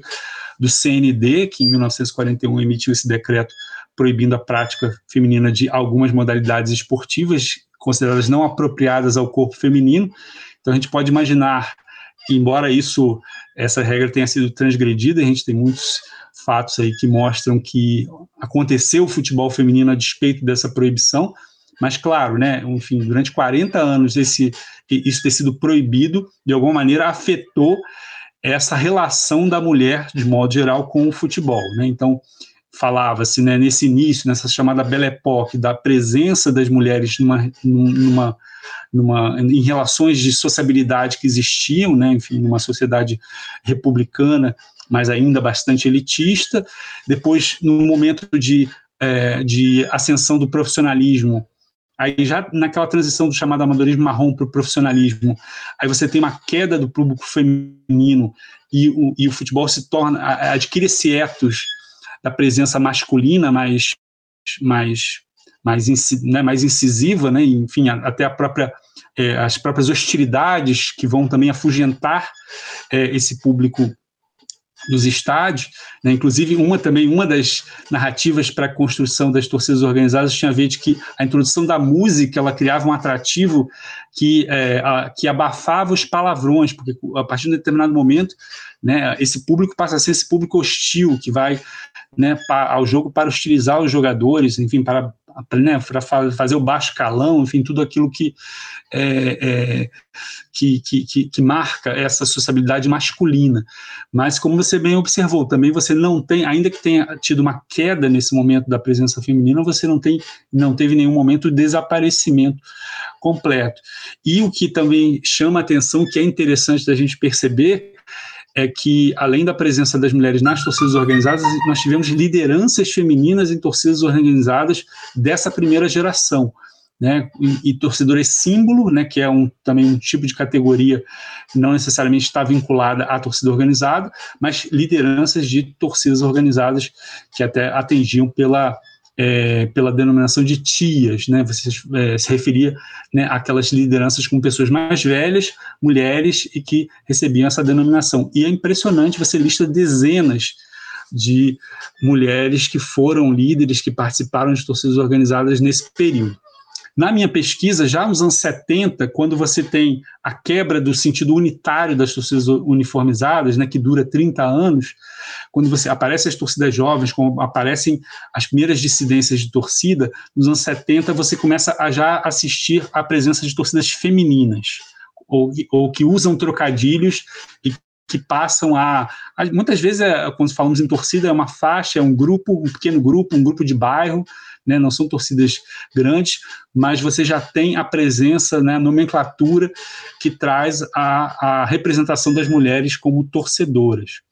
do CND, que em 1941 emitiu esse decreto proibindo a prática feminina de algumas modalidades esportivas consideradas não apropriadas ao corpo feminino. Então a gente pode imaginar que, embora isso, essa regra tenha sido transgredida, a gente tem muitos fatos aí que mostram que aconteceu o futebol feminino a despeito dessa proibição, mas claro, né, enfim, durante 40 anos esse, isso ter sido proibido, de alguma maneira afetou essa relação da mulher, de modo geral, com o futebol. Né? Então, falava-se né, nesse início, nessa chamada Belle Époque, da presença das mulheres numa, numa, numa, em relações de sociabilidade que existiam, né, enfim, numa sociedade republicana, mas ainda bastante elitista. Depois, no momento de, é, de ascensão do profissionalismo, aí já naquela transição do chamado amadorismo marrom para o profissionalismo, aí você tem uma queda do público feminino e o, e o futebol se torna, adquire esse ethos da presença masculina mais mais mais, né, mais incisiva, né, enfim, até própria é, as próprias hostilidades que vão também afugentar é, esse público dos estádios, né? inclusive uma também uma das narrativas para a construção das torcidas organizadas tinha a ver de que a introdução da música ela criava um atrativo que é, a, que abafava os palavrões, porque a partir de um determinado momento, né, esse público passa a ser esse público hostil que vai né, ao jogo para hostilizar os jogadores, enfim, para, né, para fazer o baixo calão, enfim, tudo aquilo que, é, é, que, que, que, marca essa sociabilidade masculina. Mas, como você bem observou, também você não tem, ainda que tenha tido uma queda nesse momento da presença feminina, você não, tem, não teve nenhum momento de desaparecimento completo. E o que também chama atenção, que é interessante da gente perceber, é que, além da presença das mulheres nas torcidas organizadas, nós tivemos lideranças femininas em torcidas organizadas dessa primeira geração. Né, e, e torcedores símbolo, né, que é um, também um tipo de categoria não necessariamente está vinculada à torcida organizada, mas lideranças de torcidas organizadas que até atingiam pela, é, pela denominação de tias, né? Você é, se referia né, àquelas lideranças com pessoas mais velhas, mulheres, e que recebiam essa denominação. E é impressionante, você lista dezenas de mulheres que foram líderes, que participaram de torcidas organizadas nesse período. Na minha pesquisa, já nos anos 70, quando você tem a quebra do sentido unitário das torcidas uniformizadas, né, que dura 30 anos, quando você aparecem as torcidas jovens, quando aparecem as primeiras dissidências de torcida, nos anos 70 você começa a já assistir à presença de torcidas femininas, ou, ou que usam trocadilhos e que passam a, a, muitas vezes é, quando falamos em torcida é uma faixa, é um grupo, um pequeno grupo, um grupo de bairro, né, não são torcidas grandes, mas você já tem a presença, né, a nomenclatura que traz a, a representação das mulheres como torcedoras.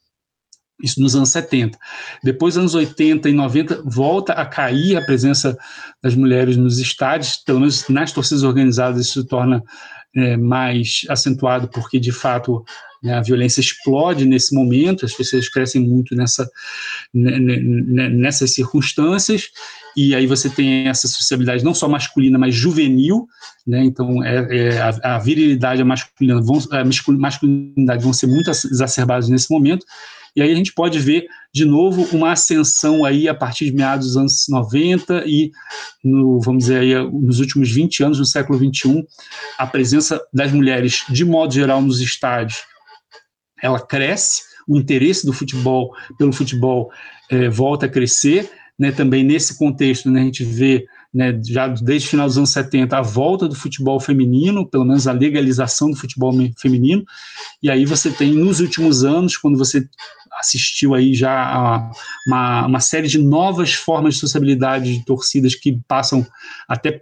Isso nos anos 70. Depois, anos 80 e 90, volta a cair a presença das mulheres nos estádios, pelo menos nas torcidas organizadas, isso se torna é, mais acentuado, porque de fato né, a violência explode nesse momento, as pessoas crescem muito nessa, nessas circunstâncias, e aí você tem essa sociabilidade não só masculina, mas juvenil, né? então é, é a, a, virilidade e a masculinidade vão ser muito exacerbadas nesse momento, e aí a gente pode ver de novo uma ascensão aí a partir de meados dos anos 90 e no, vamos dizer aí, nos últimos 20 anos, no século 21, a presença das mulheres de modo geral nos estádios, ela cresce, o interesse do futebol pelo futebol é, volta a crescer, né, também nesse contexto, né, a gente vê né, já desde o final dos anos 70 a volta do futebol feminino, pelo menos a legalização do futebol feminino, e aí você tem nos últimos anos, quando você assistiu aí já a uma, uma série de novas formas de sociabilidade de torcidas que passam até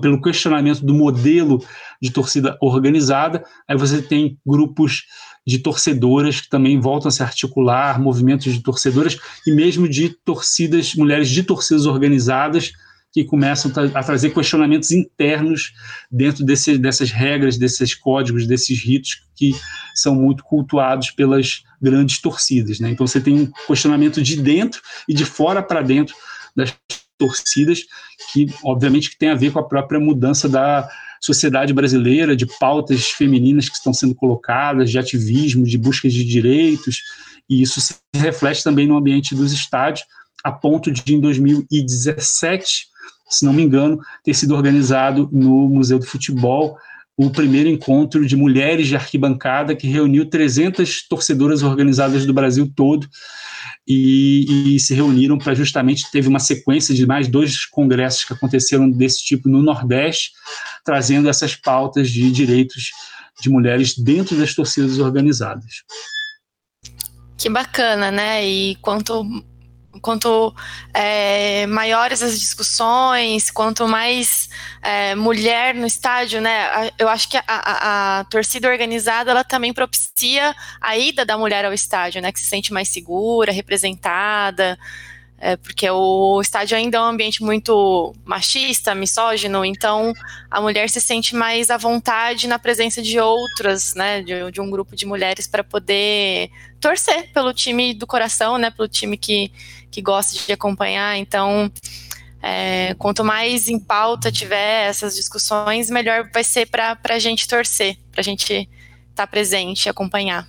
pelo questionamento do modelo de torcida organizada, aí você tem grupos de torcedoras que também voltam a se articular, movimentos de torcedoras e mesmo de torcidas, mulheres de torcidas organizadas que começam a trazer questionamentos internos dentro desse, dessas regras, desses códigos, desses ritos que são muito cultuados pelas grandes torcidas. Né? Então você tem um questionamento de dentro e de fora para dentro das torcidas, que obviamente que tem a ver com a própria mudança da sociedade brasileira, de pautas femininas que estão sendo colocadas, de ativismo, de busca de direitos, e isso se reflete também no ambiente dos estádios, a ponto de, em 2017, se não me engano, ter sido organizado no Museu do Futebol o primeiro encontro de mulheres de arquibancada que reuniu 300 torcedoras organizadas do Brasil todo e, e se reuniram para justamente teve uma sequência de mais dois congressos que aconteceram desse tipo no Nordeste, trazendo essas pautas de direitos de mulheres dentro das torcidas organizadas. Que bacana, né? E quanto quanto é, maiores as discussões, quanto mais é, mulher no estádio, né? Eu acho que a, a, a, torcida organizada ela também propicia a ida da mulher ao estádio, né? Que se sente mais segura, representada. É, porque o estádio ainda é um ambiente muito machista, misógino, então a mulher se sente mais à vontade na presença de outras, né, de, de um grupo de mulheres para poder torcer pelo time do coração, né, pelo time que, que gosta de acompanhar. Então, é, quanto mais em pauta tiver essas discussões, melhor vai ser para a gente torcer, para a gente estar tá presente e acompanhar.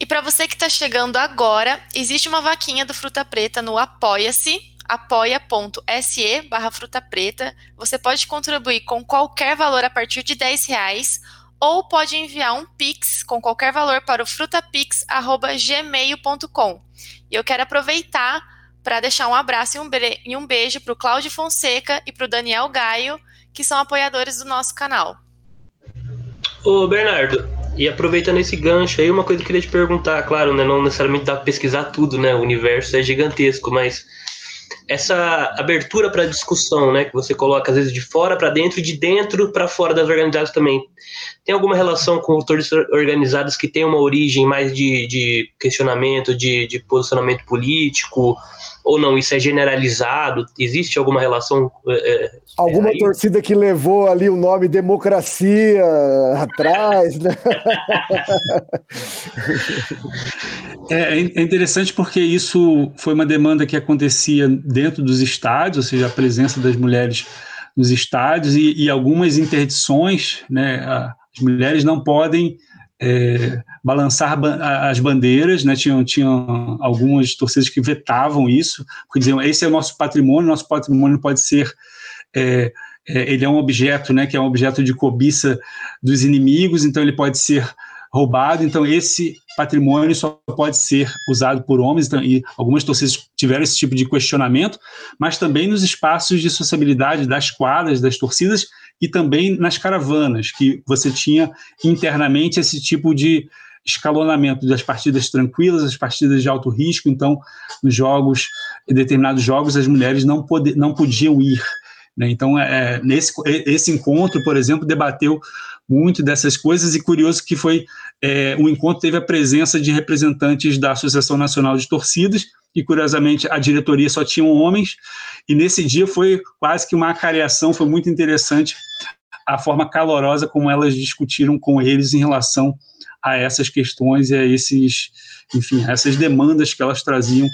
E para você que está chegando agora, existe uma vaquinha do Fruta Preta no Apoia-se, apoia.se barra Fruta Preta. Você pode contribuir com qualquer valor a partir de 10 reais ou pode enviar um Pix com qualquer valor para o frutapix.gmail.com. E eu quero aproveitar para deixar um abraço e um, beijo para o Cláudio Fonseca e para o Daniel Gaio, que são apoiadores do nosso canal. Ô Bernardo, e aproveitando esse gancho aí, uma coisa que eu queria te perguntar, claro, né, não necessariamente dá para pesquisar tudo, né? O universo é gigantesco, mas essa abertura para discussão, né, que você coloca às vezes de fora para dentro e de dentro para fora das organizadas também, tem alguma relação com autores organizados que tem uma origem mais de, de questionamento, de, de posicionamento político, ou não? Isso é generalizado? Existe alguma relação? É, alguma torcida que levou ali o nome democracia atrás, né? É, é interessante porque isso foi uma demanda que acontecia dentro dos estádios, ou seja, a presença das mulheres nos estádios e, e algumas interdições, né? As mulheres não podem é, balançar as bandeiras, né? Tinham, tinham algumas torcidas que vetavam isso, porque diziam esse é o nosso patrimônio, nosso patrimônio pode ser é, é, ele é um objeto, né? Que é um objeto de cobiça dos inimigos, então ele pode ser roubado. Então esse patrimônio só pode ser usado por homens, então, e algumas torcidas tiveram esse tipo de questionamento, mas também nos espaços de sociabilidade das quadras, das torcidas, e também nas caravanas, que você tinha internamente esse tipo de escalonamento das partidas tranquilas, as partidas de alto risco, então, nos jogos, em determinados jogos, as mulheres não, pode, não podiam ir. Né? Então, é, nesse, esse encontro, por exemplo, debateu muito dessas coisas, e curioso que foi é, o encontro teve a presença de representantes da Associação Nacional de Torcidas, e curiosamente a diretoria só tinha homens, e nesse dia foi quase que uma acareação, foi muito interessante a forma calorosa como elas discutiram com eles em relação a essas questões e a esses, enfim, essas demandas que elas traziam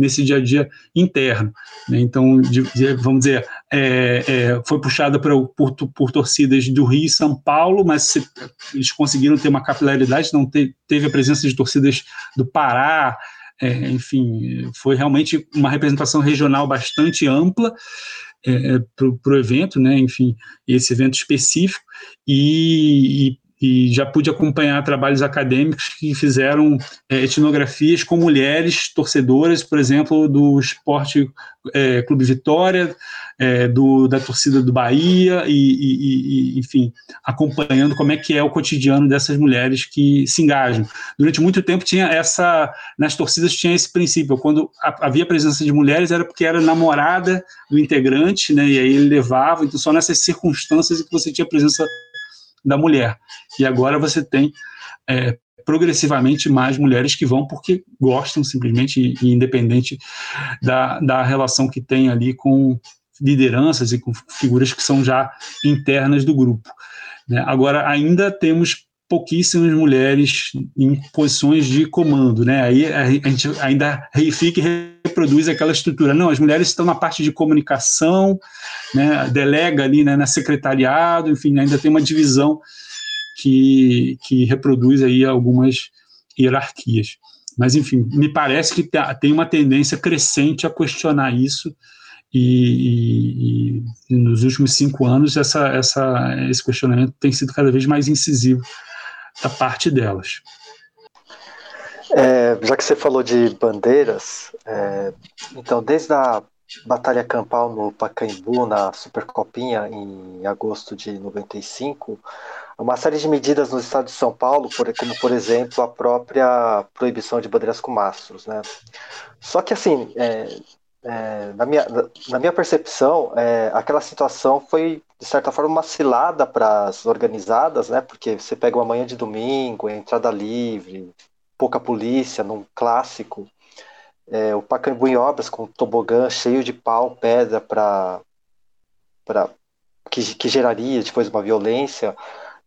nesse dia a dia interno. Né? Então, de, de, vamos dizer, é, é, foi puxada por, por, por, torcidas do Rio e São Paulo, mas se, eles conseguiram ter uma capilaridade, não te, teve a presença de torcidas do Pará, é, enfim, foi realmente uma representação regional bastante ampla é, é para o evento, né? Enfim, esse evento específico e, e e já pude acompanhar trabalhos acadêmicos que fizeram é, etnografias com mulheres torcedoras, por exemplo, do Esporte é, Clube Vitória, é, do, da torcida do Bahia, e, e, e, enfim, acompanhando como é que é o cotidiano dessas mulheres que se engajam. Durante muito tempo tinha essa, nas torcidas tinha esse princípio, quando havia presença de mulheres era porque era namorada do integrante, né, e aí ele levava, então só nessas circunstâncias que você tinha presença da mulher. E agora você tem é, progressivamente mais mulheres que vão porque gostam simplesmente, independente da, da relação que tem ali com lideranças e com figuras que são já internas do grupo. Né? Agora, ainda temos pouquíssimas mulheres em posições de comando, né? Aí a gente ainda reifica e reproduz aquela estrutura. Não, as mulheres estão na parte de comunicação, né? Delega ali né, na secretariado, enfim, ainda tem uma divisão que, que reproduz aí algumas hierarquias. Mas, enfim, me parece que tem uma tendência crescente a questionar isso e, e, e, nos últimos cinco anos essa, essa, esse questionamento tem sido cada vez mais incisivo da parte delas. É, já que você falou de bandeiras, é, então desde a batalha campal no Pacaembu, na Supercopinha, em agosto de 95, uma série de medidas no estado de São Paulo, como por exemplo a própria proibição de bandeiras com mastros. Né? Só que assim, é, é, na, minha, na minha percepção, é, aquela situação foi, de certa forma, uma cilada para as organizadas, né? Porque você pega uma manhã de domingo, entrada livre, pouca polícia, num clássico. É, o Pacaembu em obras com tobogã cheio de pau, pedra para que, que geraria depois uma violência.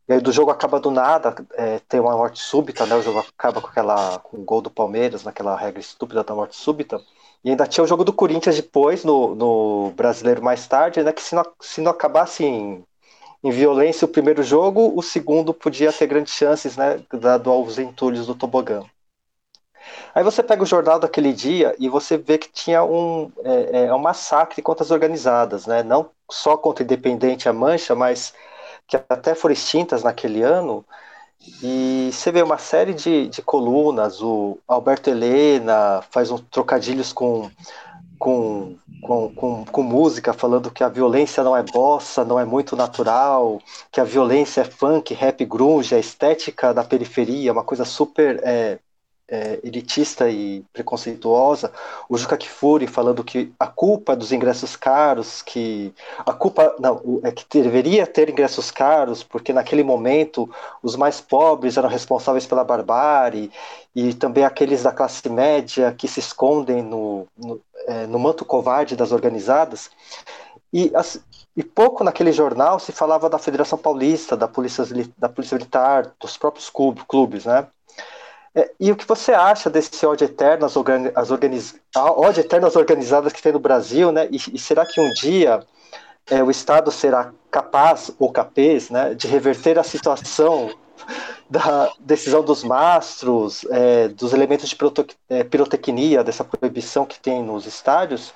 E aí do jogo acaba do nada, é, tem uma morte súbita, né? O jogo acaba com aquela com o gol do Palmeiras, naquela regra estúpida da morte súbita. E ainda tinha o jogo do Corinthians depois, no, no brasileiro mais tarde, né? Que se não, se não acabasse em, em violência o primeiro jogo, o segundo podia ter grandes chances, né? Dado aos entulhos do tobogã. Aí você pega o jornal daquele dia e você vê que tinha um, é, é um massacre contra as organizadas, né? Não só contra Independente e a Mancha, mas que até foram extintas naquele ano. E você vê uma série de, de colunas, o Alberto Helena faz um trocadilhos com, com, com, com, com música, falando que a violência não é bossa, não é muito natural, que a violência é funk, rap, grunge, a estética da periferia, uma coisa super é, é, elitista e preconceituosa, o Juca Kifuri falando que a culpa dos ingressos caros, que a culpa não, é que deveria ter ingressos caros, porque naquele momento os mais pobres eram responsáveis pela barbárie, e também aqueles da classe média que se escondem no, no, é, no manto covarde das organizadas. E, as, e pouco naquele jornal se falava da Federação Paulista, da Polícia, da Polícia Militar, dos próprios clubes, né? É, e o que você acha desse ódio eterno às, organiz, às organiz, ódio eterno às organizadas que tem no Brasil, né? E, e será que um dia é, o Estado será capaz ou capaz né, de reverter a situação da decisão dos mastros, é, dos elementos de é, pirotecnia, dessa proibição que tem nos estádios?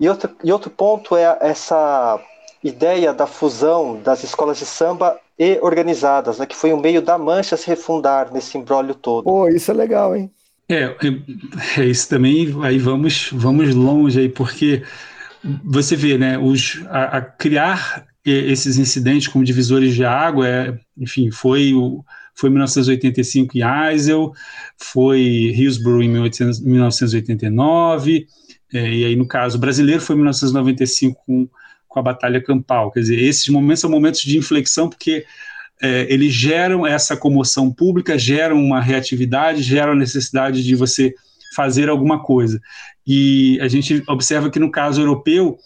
E outro, e outro ponto é essa ideia da fusão das escolas de samba e organizadas, né, que foi o meio da Mancha se refundar nesse embrólio todo. Pô, isso é legal, hein? É, é, é isso também, aí vamos, vamos longe aí, porque você vê, né, os, a, a criar esses incidentes como divisores de água, é, enfim, foi o foi 1985 em Eisel, foi Hillsborough em 1800, 1989, é, e aí no caso brasileiro foi 1995 com com a batalha campal. Quer dizer, esses momentos são momentos de inflexão porque é, eles geram essa comoção pública, geram uma reatividade, geram a necessidade de você fazer alguma coisa. E a gente observa que no caso europeu,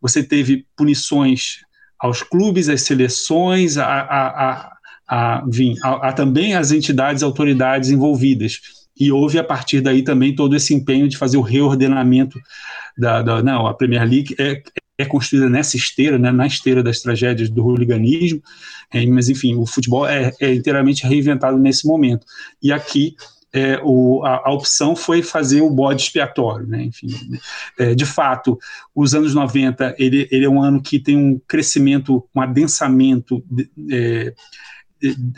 você teve punições aos clubes, às seleções, a, a, a, a, também as entidades, autoridades envolvidas. E houve, a partir daí, também todo esse empenho de fazer o reordenamento da, da não, a Premier League. É, é construída nessa esteira, né, na esteira das tragédias do hooliganismo, é, mas enfim, o futebol é, é, inteiramente reinventado nesse momento. E aqui é, o, a, a, opção foi fazer o bode expiatório, né, enfim, é, de fato, os anos 90, ele, ele, é um ano que tem um crescimento, um adensamento é,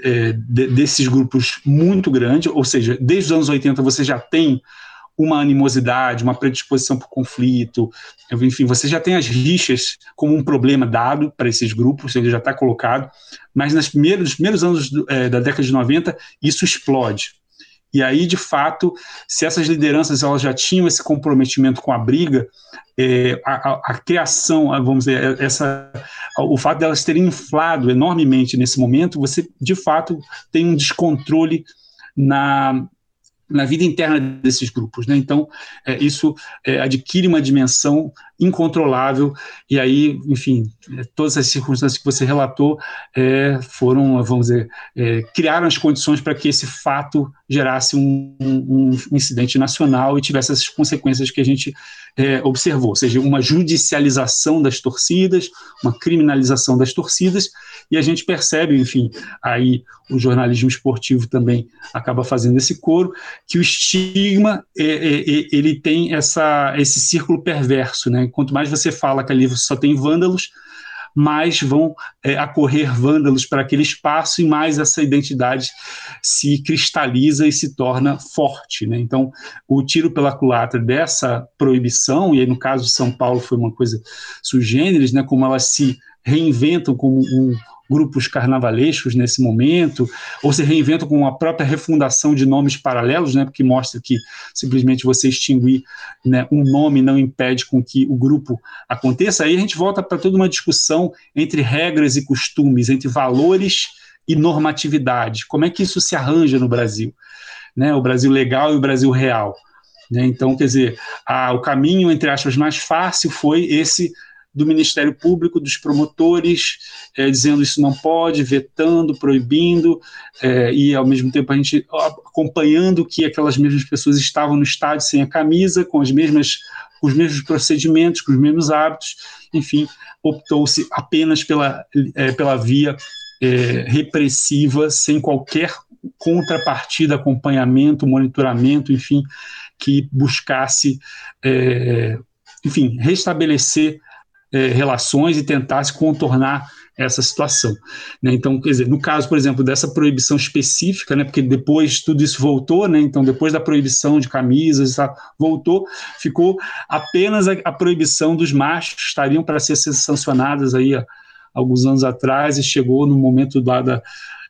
é, desses grupos muito grande, ou seja, desde os anos 80 você já tem uma animosidade, uma predisposição para o conflito, enfim, você já tem as rixas como um problema dado para esses grupos, ele já está colocado, mas primeiros, nos primeiros anos do, é, da década de 90, isso explode. E aí, de fato, se essas lideranças elas já tinham esse comprometimento com a briga, é, a, a, a, criação, vamos dizer, essa, o fato delas terem inflado enormemente nesse momento, você de fato tem um descontrole na, na vida interna desses grupos. Né? Então, é, isso é, adquire uma dimensão incontrolável, e aí, enfim, é, todas as circunstâncias que você relatou é, foram, vamos dizer, é, criaram as condições para que esse fato gerasse um, um, incidente nacional e tivesse essas consequências que a gente é, observou, ou seja, uma judicialização das torcidas, uma criminalização das torcidas, e a gente percebe, enfim, aí o jornalismo esportivo também acaba fazendo esse coro, que o estigma é, é ele tem essa, esse círculo perverso, né? Quanto mais você fala que ali só tem vândalos, mais vão é, acorrer vândalos para aquele espaço e mais essa identidade se cristaliza e se torna forte. Né? Então, o tiro pela culatra dessa proibição, e aí no caso de São Paulo foi uma coisa sui generis, né, como elas se reinventam como um, grupos carnavalescos nesse momento, ou se reinventam com a própria refundação de nomes paralelos, né, porque mostra que simplesmente você extinguir né, um nome não impede com que o grupo aconteça. Aí a gente volta para toda uma discussão entre regras e costumes, entre valores e normatividade. Como é que isso se arranja no Brasil? Né, o Brasil legal e o Brasil real. Né? Então, quer dizer, a, o caminho, entre aspas, mais fácil foi esse do Ministério Público, dos promotores, é, dizendo isso não pode, vetando, proibindo, é, e ao mesmo tempo a gente acompanhando que aquelas mesmas pessoas estavam no estádio sem a camisa, com as mesmas os mesmos procedimentos, com os mesmos hábitos, enfim, optou-se apenas pela, é, pela via repressiva, sem qualquer contrapartida, acompanhamento, monitoramento, enfim, que buscasse, enfim, restabelecer é, relações e tentasse contornar essa situação. Né? Então, quer dizer, no caso, por exemplo, dessa proibição específica, né, porque depois tudo isso voltou, né, então depois da proibição de camisas, voltou, ficou apenas a, a proibição dos machos, estariam para ser sancionadas aí há alguns anos atrás, e chegou no momento lá da,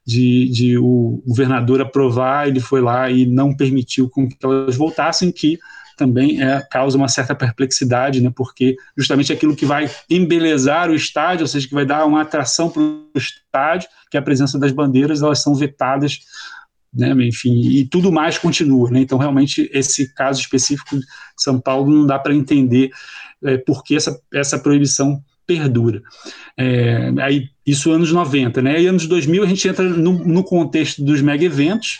de, de o governador aprovar, ele foi lá e não permitiu com que elas voltassem, que também é, causa uma certa perplexidade, né, porque justamente aquilo que vai embelezar o estádio, ou seja, que vai dar uma atração para o estádio, que é a presença das bandeiras, elas são vetadas, né, enfim, e tudo mais continua. Né, então, realmente, esse caso específico de São Paulo não dá para entender é, por que essa, essa proibição perdura. É, aí, isso anos 90, né? E anos 2000 a gente entra no, no contexto dos mega eventos,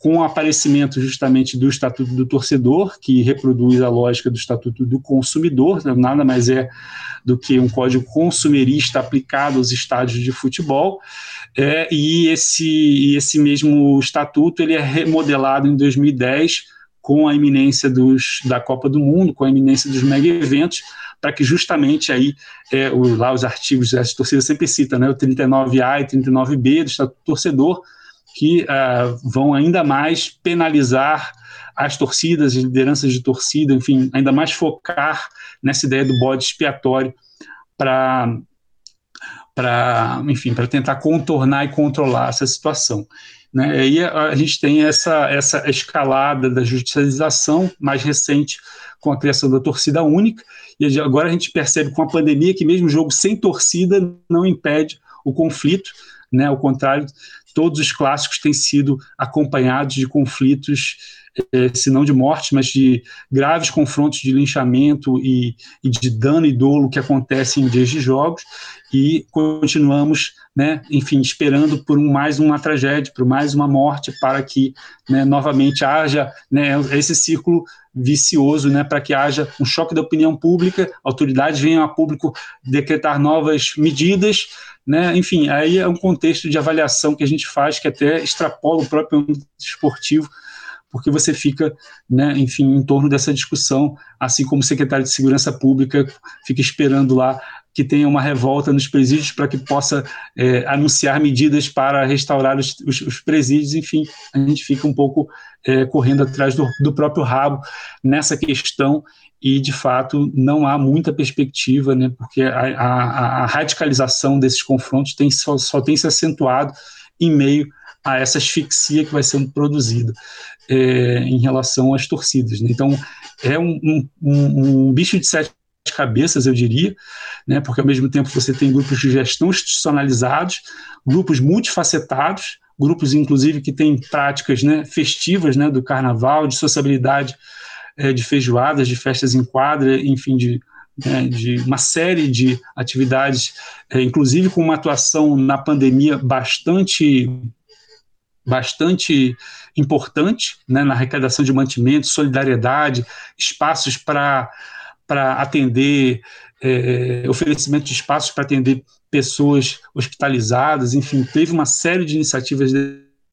com o aparecimento justamente do Estatuto do Torcedor, que reproduz a lógica do Estatuto do Consumidor, né, nada mais é do que um código consumerista aplicado aos estádios de futebol, é, e esse, esse mesmo estatuto ele é remodelado em 2010 com a iminência dos, da Copa do Mundo, com a iminência dos mega eventos, para que justamente aí, é, o, lá os artigos, as torcidas sempre citam, né, o 39A e 39B do Estatuto do Torcedor, que uh, vão ainda mais penalizar as torcidas, as lideranças de torcida, enfim, ainda mais focar nessa ideia do bode expiatório para para enfim para tentar contornar e controlar essa situação né? E a, a, gente tem essa, essa escalada da judicialização mais recente com a criação da torcida única, e agora a gente percebe com a pandemia que mesmo jogo sem torcida não impede o conflito, né? Ao contrário, todos os clássicos têm sido acompanhados de conflitos, eh, se não de morte, mas de graves confrontos de linchamento e, e, de dano e dolo que acontecem em dias de jogos, e continuamos, né, enfim, esperando por um, mais uma tragédia, por mais uma morte, para que né, novamente haja né, esse círculo vicioso, né, para que haja um choque da opinião pública, autoridades venham a público decretar novas medidas, né? Enfim, aí é um contexto de avaliação que a gente faz que até extrapola o próprio âmbito esportivo, porque você fica, né, enfim, em torno dessa discussão, assim como o secretário de Segurança Pública fica esperando lá que tenha uma revolta nos presídios para que possa é, anunciar medidas para restaurar os, os, os, presídios, enfim, a gente fica um pouco é, correndo atrás do, do próprio rabo nessa questão e de fato não há muita perspectiva, né, porque a, a, a radicalização desses confrontos tem, só, só, tem se acentuado em meio a essa asfixia que vai sendo produzida é, em relação às torcidas. Né? Então é um, um, um, bicho de sete cabeças, eu diria, né, porque ao mesmo tempo você tem grupos de gestão institucionalizados, grupos multifacetados, grupos inclusive que têm práticas né, festivas né, do carnaval, de sociabilidade é, de feijoadas, de festas em quadra, enfim, de, né, de uma série de atividades, é, inclusive com uma atuação na pandemia bastante bastante importante né, na arrecadação de mantimentos, solidariedade, espaços para atender, é, oferecimento de espaços para atender pessoas hospitalizadas, enfim, teve uma série de iniciativas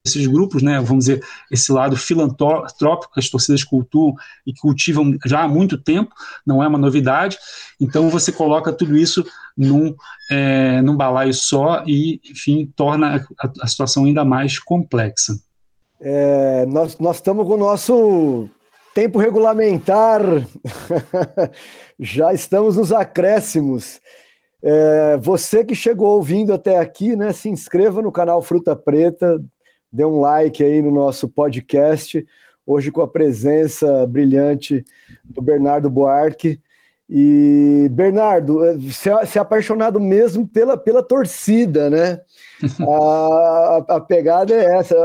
esses grupos, né, vamos dizer, esse lado filantrópico que as torcidas cultuam e cultivam já há muito tempo, não é uma novidade. Então você coloca tudo isso num, é, num balaio só e, enfim, torna a, a situação ainda mais complexa. É, nós, nós estamos com o nosso tempo regulamentar, já estamos nos acréscimos. É, você que chegou ouvindo até aqui, né, se inscreva no canal Fruta Preta, dê um like aí no nosso podcast, hoje com a presença brilhante do Bernardo Buarque. E, Bernardo, você é apaixonado mesmo pela, pela torcida, né? A, a, pegada é essa.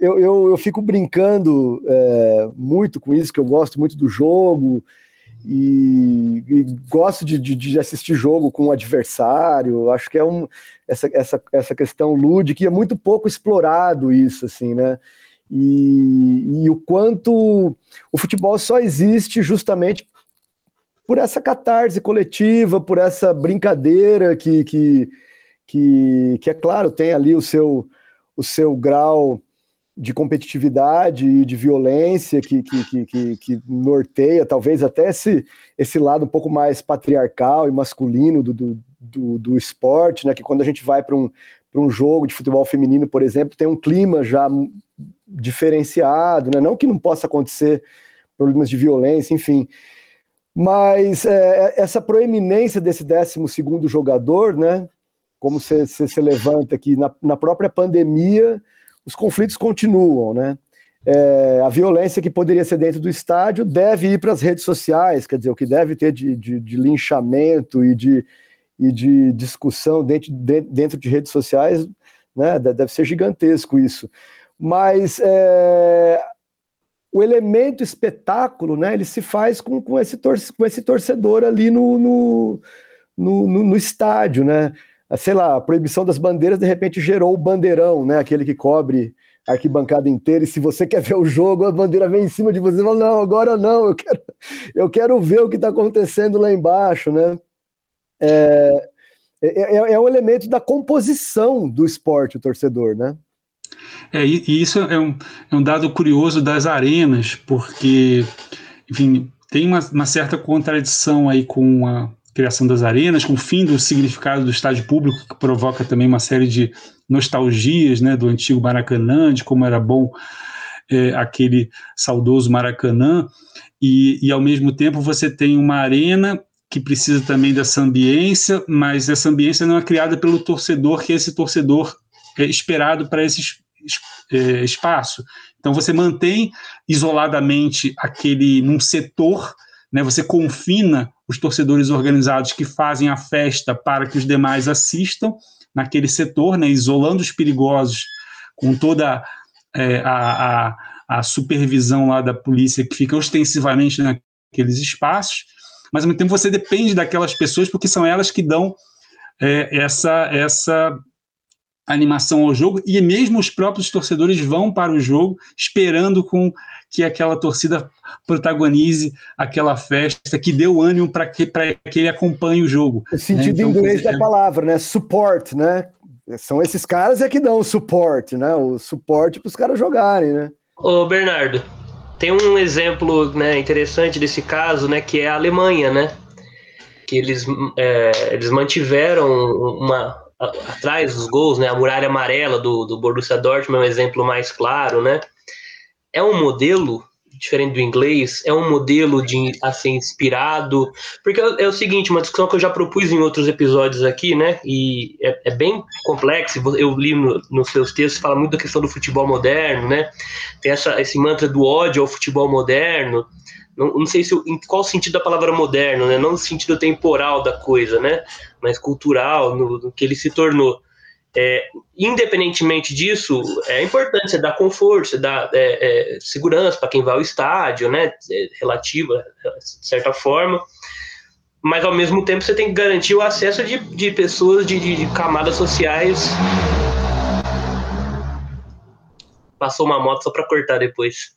Eu, eu, eu fico brincando é, muito com isso, que eu gosto muito do jogo e, e gosto de, de, de, assistir jogo com o adversário. Acho que é um, essa, essa, essa questão lúdica, e é muito pouco explorado isso, assim, né? E, e o quanto o futebol só existe justamente por essa catarse coletiva, por essa brincadeira que, que, que, que é claro, tem ali o seu, o seu grau de competitividade e de violência que, que, que, que, norteia talvez até esse, esse lado um pouco mais patriarcal e masculino do, do, do, do esporte, né? Que quando a gente vai para um, um jogo de futebol feminino, por exemplo, tem um clima já diferenciado, né? Não que não possa acontecer problemas de violência, enfim. Mas é, essa proeminência desse 12 segundo jogador, né? Como você levanta aqui, na, na própria pandemia, os conflitos continuam, né? É, a violência que poderia ser dentro do estádio deve ir para as redes sociais, quer dizer, o que deve ter de, de, de linchamento e de, e de discussão dentro, de, dentro de redes sociais, né, deve ser gigantesco isso. Mas é, o elemento espetáculo, né, ele se faz com, com, esse, torce, com esse torcedor ali no, no, no, no, no estádio, né? Sei lá, a proibição das bandeiras de repente gerou o bandeirão, né? Aquele que cobre arquibancada inteira, e se você quer ver o jogo, a bandeira vem em cima de você e fala, não, agora não, eu quero, eu quero ver o que está acontecendo lá embaixo, né? É, é, é, é, um elemento da composição do esporte, o torcedor, né? É, e isso é um, é um dado curioso das arenas, porque, enfim, tem uma, uma certa contradição aí com a criação das arenas, com o fim do significado do estádio público, que provoca também uma série de nostalgias né, do antigo Maracanã, de como era bom é, aquele saudoso Maracanã, e, e ao mesmo tempo você tem uma arena que precisa também dessa ambiência, mas essa ambiência não é criada pelo torcedor, que é esse torcedor é esperado para esse é, espaço. Então você mantém isoladamente aquele num setor, né, você confina os torcedores organizados que fazem a festa para que os demais assistam naquele setor, né, isolando os perigosos com toda é, a, a, a, supervisão lá da polícia que fica ostensivamente naqueles espaços, mas ao mesmo tempo você depende daquelas pessoas porque são elas que dão é, essa, essa animação ao jogo. E mesmo os próprios torcedores vão para o jogo esperando com que aquela torcida protagonize aquela festa que deu ânimo para que, que ele acompanhe o jogo. O sentido né? então, inglês da palavra, né? Support, né? São esses caras é que dão o suporte, né? O suporte para os caras jogarem, né? Ô, Bernardo, tem um exemplo né, interessante desse caso, né? Que é a Alemanha, né? Que eles, é, eles mantiveram uma, atrás dos gols, né? A muralha amarela do, do Borussia Dortmund é um exemplo mais claro, né? É um modelo diferente do inglês, é um modelo de a ser inspirado, porque é, o seguinte, uma discussão que eu já propus em outros episódios aqui, né? E é, é bem complexo. Eu li no, nos seus textos fala muito da questão do futebol moderno, né? Tem essa, esse mantra do ódio ao futebol moderno. Não, não sei se em qual sentido da palavra moderno, né? Não no sentido temporal da coisa, né? Mas cultural, no, no que ele se tornou. É, independentemente disso, é importante você dar conforto, você dar é, é, segurança para quem vai ao estádio, né? É, relativa, de certa forma. Mas ao mesmo tempo você tem que garantir o acesso de, de pessoas de, de, de camadas sociais. Passou uma moto só para cortar depois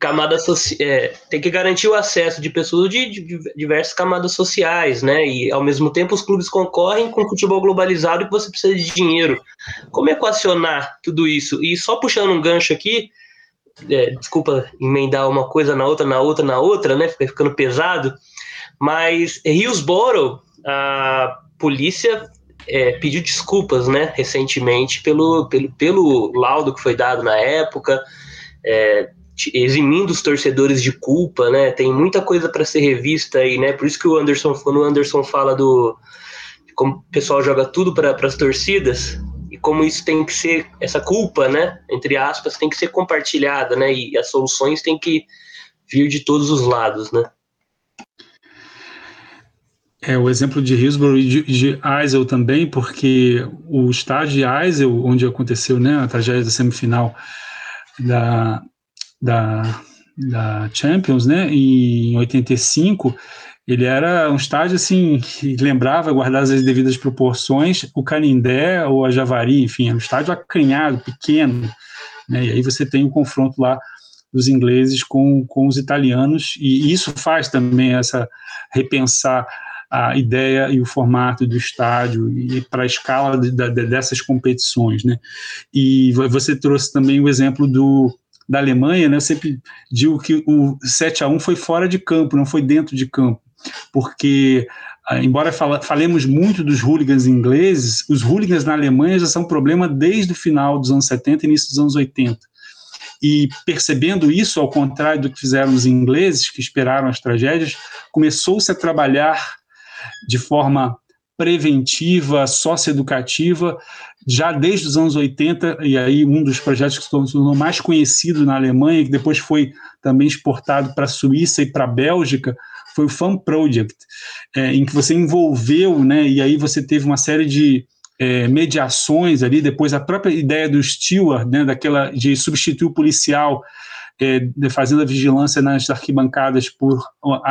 camadas é, tem que garantir o acesso de pessoas de, de, diversas camadas sociais, né? E ao mesmo tempo os clubes concorrem com o futebol globalizado que você precisa de dinheiro. Como equacionar tudo isso? E só puxando um gancho aqui, é, desculpa emendar uma coisa na outra, na outra, na outra, né? Fica ficando pesado. Mas Hillsborough, a polícia é, pediu desculpas, né? Recentemente pelo, pelo, pelo laudo que foi dado na época. É, eximindo os torcedores de culpa, né? Tem muita coisa para ser revista aí, né? Por isso que o Anderson, quando o Anderson fala do como o pessoal joga tudo para as torcidas e como isso tem que ser essa culpa, né? Entre aspas, tem que ser compartilhada, né? E as soluções têm que vir de todos os lados, né? É, o exemplo de Hillsborough e de, de Eisel também, porque o estádio de Eisel, onde aconteceu né, a tragédia da semifinal da, da, da Champions, né, em 85, ele era um estádio assim que lembrava, guardadas as devidas proporções, o Canindé ou a Javari, enfim, era um estádio acanhado, pequeno, né, e aí você tem o um confronto lá dos ingleses com, com os italianos, e isso faz também essa repensar a ideia e o formato do estádio e para a escala de, de, dessas competições, né? E você trouxe também o exemplo do da Alemanha, né, eu sempre digo que o 7 a 1 foi fora de campo, não foi dentro de campo, porque ah, embora fala, falemos muito dos hooligans ingleses, os hooligans na Alemanha já são um problema desde o final dos anos 70 e início dos anos 80. E percebendo isso, ao contrário do que fizeram os ingleses, que esperaram as tragédias, começou-se a trabalhar de forma preventiva, socioeducativa, já desde os anos 80, e aí um dos projetos que se tornou mais conhecido na Alemanha, que depois foi também exportado para a Suíça e para a Bélgica, foi o Fun Project, é, em que você envolveu, né, e aí você teve uma série de é, mediações ali, depois a própria ideia do steward, né, daquela de substituir o policial é, fazendo a vigilância nas arquibancadas por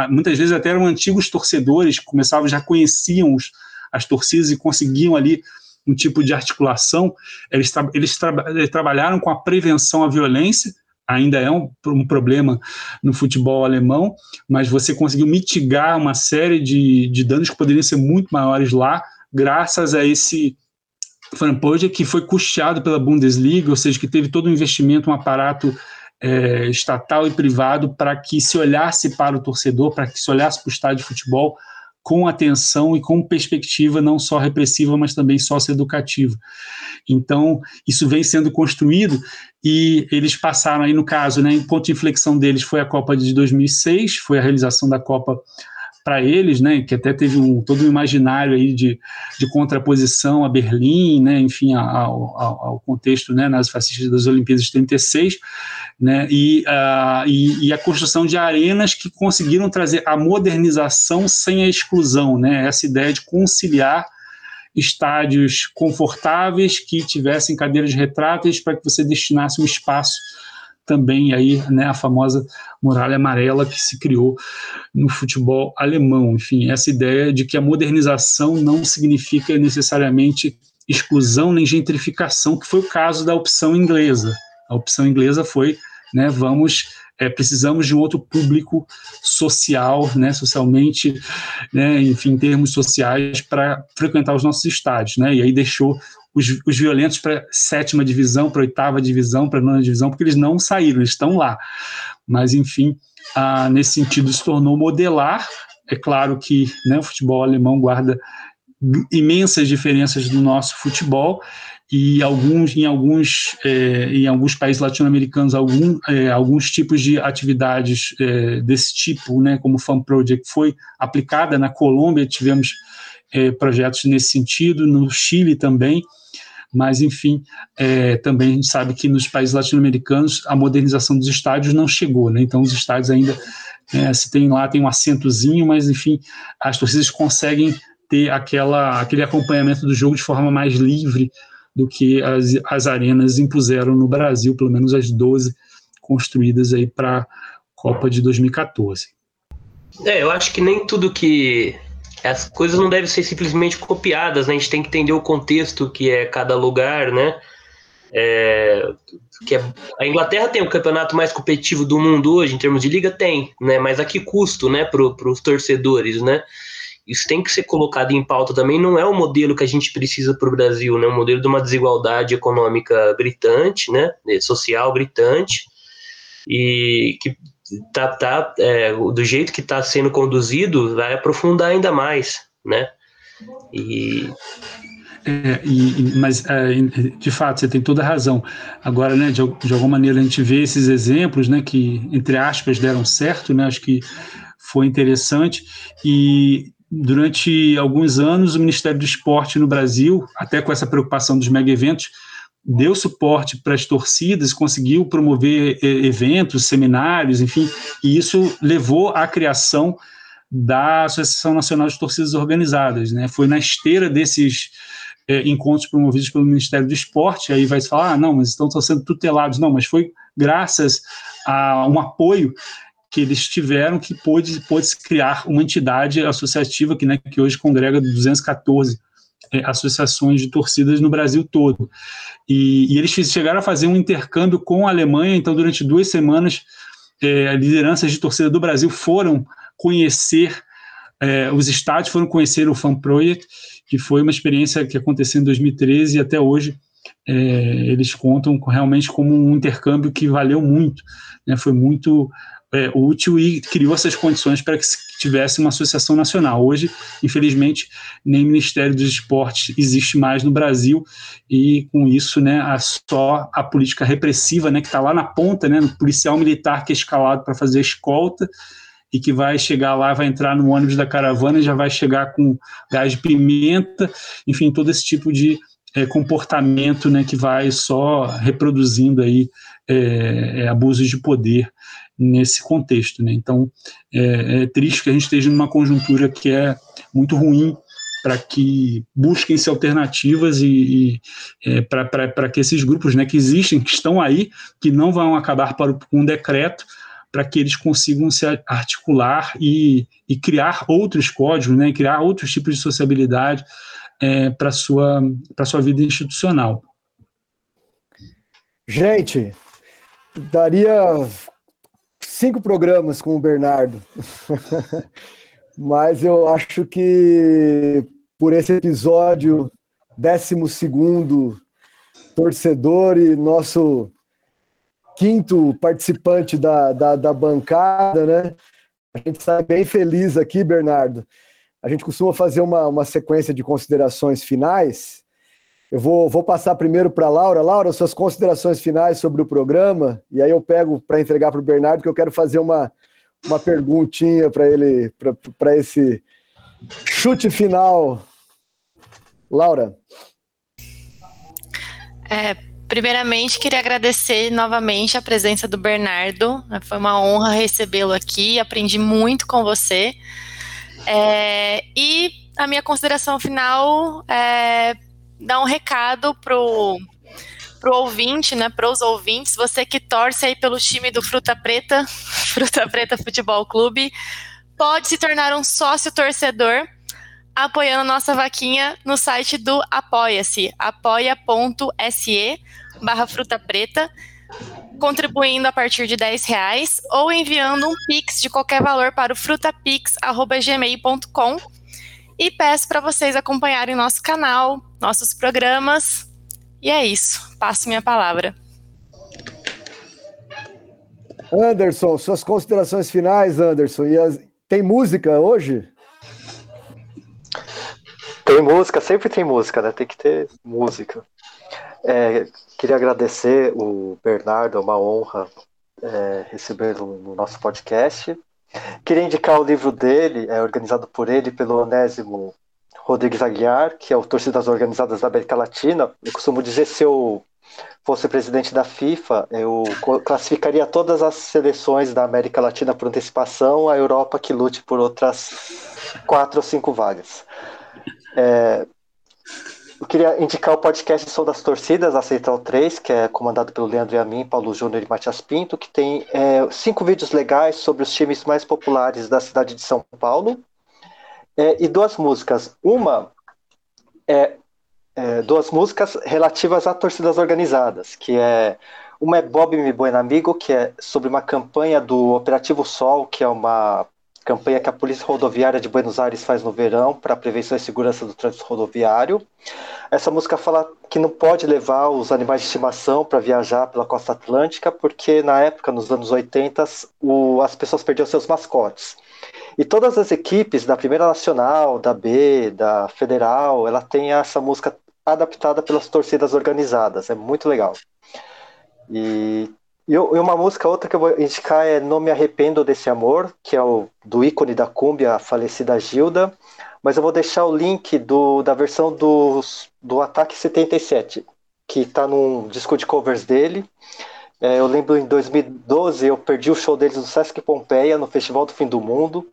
muitas vezes até eram antigos torcedores que começavam já conheciam os, as torcidas e conseguiam ali um tipo de articulação. Eles, tra eles, tra eles trabalharam com a prevenção à violência, ainda é um, um, problema no futebol alemão, mas você conseguiu mitigar uma série de, de danos que poderiam ser muito maiores lá, graças a esse Franpoja que foi custeado pela Bundesliga, ou seja, que teve todo um investimento, um aparato é, estatal e privado para que se olhasse para o torcedor, para que se olhasse para o estádio de futebol com atenção e com perspectiva não só repressiva, mas também socioeducativa. Então, isso vem sendo construído e eles passaram aí, no caso, né, em ponto de inflexão deles foi a Copa de 2006, foi a realização da Copa para eles, né, que até teve um, todo um imaginário aí de, de contraposição a Berlim, né, enfim, ao, ao, ao contexto né, nas fascistas das Olimpíadas de 36, né, e, uh, e, e, a construção de arenas que conseguiram trazer a modernização sem a exclusão, né, essa ideia de conciliar estádios confortáveis que tivessem cadeiras retráteis para que você destinasse um espaço também aí, né, a famosa muralha amarela que se criou no futebol alemão. Enfim, essa ideia de que a modernização não significa necessariamente exclusão nem gentrificação, que foi o caso da opção inglesa. A opção inglesa foi, né, vamos é, precisamos de um outro público social, né, socialmente, né, enfim, em termos sociais, para frequentar os nossos estádios, né, e aí deixou os, os violentos para sétima divisão, para oitava divisão, para nona divisão, porque eles não saíram, eles estão lá. Mas, enfim, ah, nesse sentido, se tornou modelar. É claro que né, o futebol alemão guarda imensas diferenças do nosso futebol e alguns em alguns é, em alguns países latino-americanos algum, é, alguns tipos de atividades é, desse tipo né como Fan Project foi aplicada na Colômbia tivemos projetos nesse sentido no Chile também mas enfim, é, também a gente sabe que nos países latino-americanos a modernização dos estádios não chegou, né? Então os estádios ainda é, se tem lá tem um assentozinho, mas enfim as torcidas conseguem ter aquela aquele acompanhamento do jogo de forma mais livre do que as, as arenas impuseram no Brasil, pelo menos as 12 construídas aí para a Copa de 2014. É, eu acho que nem tudo que as coisas não devem ser simplesmente copiadas, né? A gente tem que entender o contexto que é cada lugar, né? É, que é, a Inglaterra tem o campeonato mais competitivo do mundo hoje, em termos de liga, tem, né? Mas a que custo, né, para os torcedores, né? Isso tem que ser colocado em pauta também. Não é o modelo que a gente precisa para o Brasil, né? O modelo de uma desigualdade econômica gritante, né? Social gritante e que tá, tá é, do jeito que está sendo conduzido, vai aprofundar ainda mais, né? E é, e, mas, é, de fato, você tem toda a razão. Agora, né, de, de, alguma maneira, a gente vê esses exemplos, né, que, entre aspas, deram certo, né, acho que foi interessante. E durante alguns anos, o Ministério do Esporte no Brasil, até com essa preocupação dos mega eventos, deu suporte para as torcidas, conseguiu promover eventos, seminários, enfim, e isso levou à criação da Associação Nacional de Torcidas Organizadas, né? Foi na esteira desses é, encontros promovidos pelo Ministério do Esporte, aí vai se falar, ah, não, mas estão, sendo tutelados, não, mas foi graças a um apoio que eles tiveram que pôde, pôde criar uma entidade associativa que, né, que hoje congrega 214 é, associações de torcidas no Brasil todo. E, e, eles chegaram a fazer um intercâmbio com a Alemanha, então, durante duas semanas, é, lideranças de torcida do Brasil foram conhecer é, os estádios, foram conhecer o Fan Project, que foi uma experiência que aconteceu em 2013 e até hoje é, eles contam realmente como um intercâmbio que valeu muito, né, foi muito é, útil e criou essas condições para que se tivesse uma associação nacional. Hoje, infelizmente, nem Ministério dos Esportes existe mais no Brasil e com isso, né, a, só a política repressiva, né, que está lá na ponta, né, no policial militar que é escalado para fazer escolta e que vai chegar lá, vai entrar no ônibus da caravana e já vai chegar com gás de pimenta, enfim, todo esse tipo de é, comportamento, né, que vai só reproduzindo aí é, é, abusos de poder nesse contexto. Né? Então, é, é, triste que a gente esteja numa conjuntura que é muito ruim para que busquem-se alternativas e, e é, para que esses grupos né, que existem, que estão aí, que não vão acabar para um decreto, para que eles consigam se articular e, e criar outros códigos, né, criar outros tipos de sociabilidade é, para sua para sua vida institucional. Gente, daria cinco programas com o Bernardo, mas eu acho que por esse episódio décimo segundo torcedor e nosso quinto participante da, da, da bancada, né? A gente está bem feliz aqui, Bernardo. A gente costuma fazer uma, uma sequência de considerações finais. Eu vou, vou passar primeiro para a Laura. Laura, suas considerações finais sobre o programa, e aí eu pego para entregar para o Bernardo, que eu quero fazer uma, uma perguntinha para ele, para esse chute final. Laura. É, primeiramente, queria agradecer novamente a presença do Bernardo. Foi uma honra recebê-lo aqui, aprendi muito com você. É, e a minha consideração final é dar um recado pro pro ouvinte, né, para os ouvintes, você que torce aí pelo time do Fruta Preta, Fruta Preta Futebol Clube, pode se tornar um sócio torcedor apoiando nossa vaquinha no site do Apoia-se, apoia.se barra fruta preta, contribuindo a partir de 10 reais ou enviando um pix de qualquer valor para o frutapix.gmail.com e peço para vocês acompanharem nosso canal, nossos programas. E é isso, passo minha palavra. Anderson, suas considerações finais, Anderson. E as... Tem música hoje? Tem música, sempre tem música, né? Tem que ter música. É, queria agradecer o Bernardo, é uma honra é, recebê-lo no nosso podcast. Queria indicar o livro dele, é organizado por ele, pelo Onésimo Rodrigues Aguiar, que é o Torcidas Organizadas da América Latina. Eu costumo dizer, se eu fosse presidente da FIFA, eu classificaria todas as seleções da América Latina por antecipação, a Europa que lute por outras quatro ou cinco vagas. É, eu queria indicar o podcast Sou das Torcidas, a Central 3, que é comandado pelo Leandro Yamin, Paulo Júnior e Matias Pinto, que tem é, cinco vídeos legais sobre os times mais populares da cidade de São Paulo. É, e duas músicas. Uma é, é, duas músicas relativas a torcidas organizadas, que é uma é Bob Me Buen Amigo, que é sobre uma campanha do Operativo Sol, que é uma campanha que a Polícia Rodoviária de Buenos Aires faz no verão para prevenção e segurança do trânsito rodoviário. Essa música fala que não pode levar os animais de estimação para viajar pela costa atlântica, porque na época, nos anos 80, o, as pessoas perdiam seus mascotes. E todas as equipes da Primeira Nacional, da B, da Federal, ela tem essa música adaptada pelas torcidas organizadas. É muito legal. E e uma música outra que eu vou indicar é Não Me Arrependo Desse Amor, que é o do ícone da cumbia, a falecida Gilda. Mas eu vou deixar o link do, da versão do, do Ataque 77, que está num disco de covers dele. É, eu lembro em 2012 eu perdi o show deles no Sesc Pompeia, no Festival do Fim do Mundo.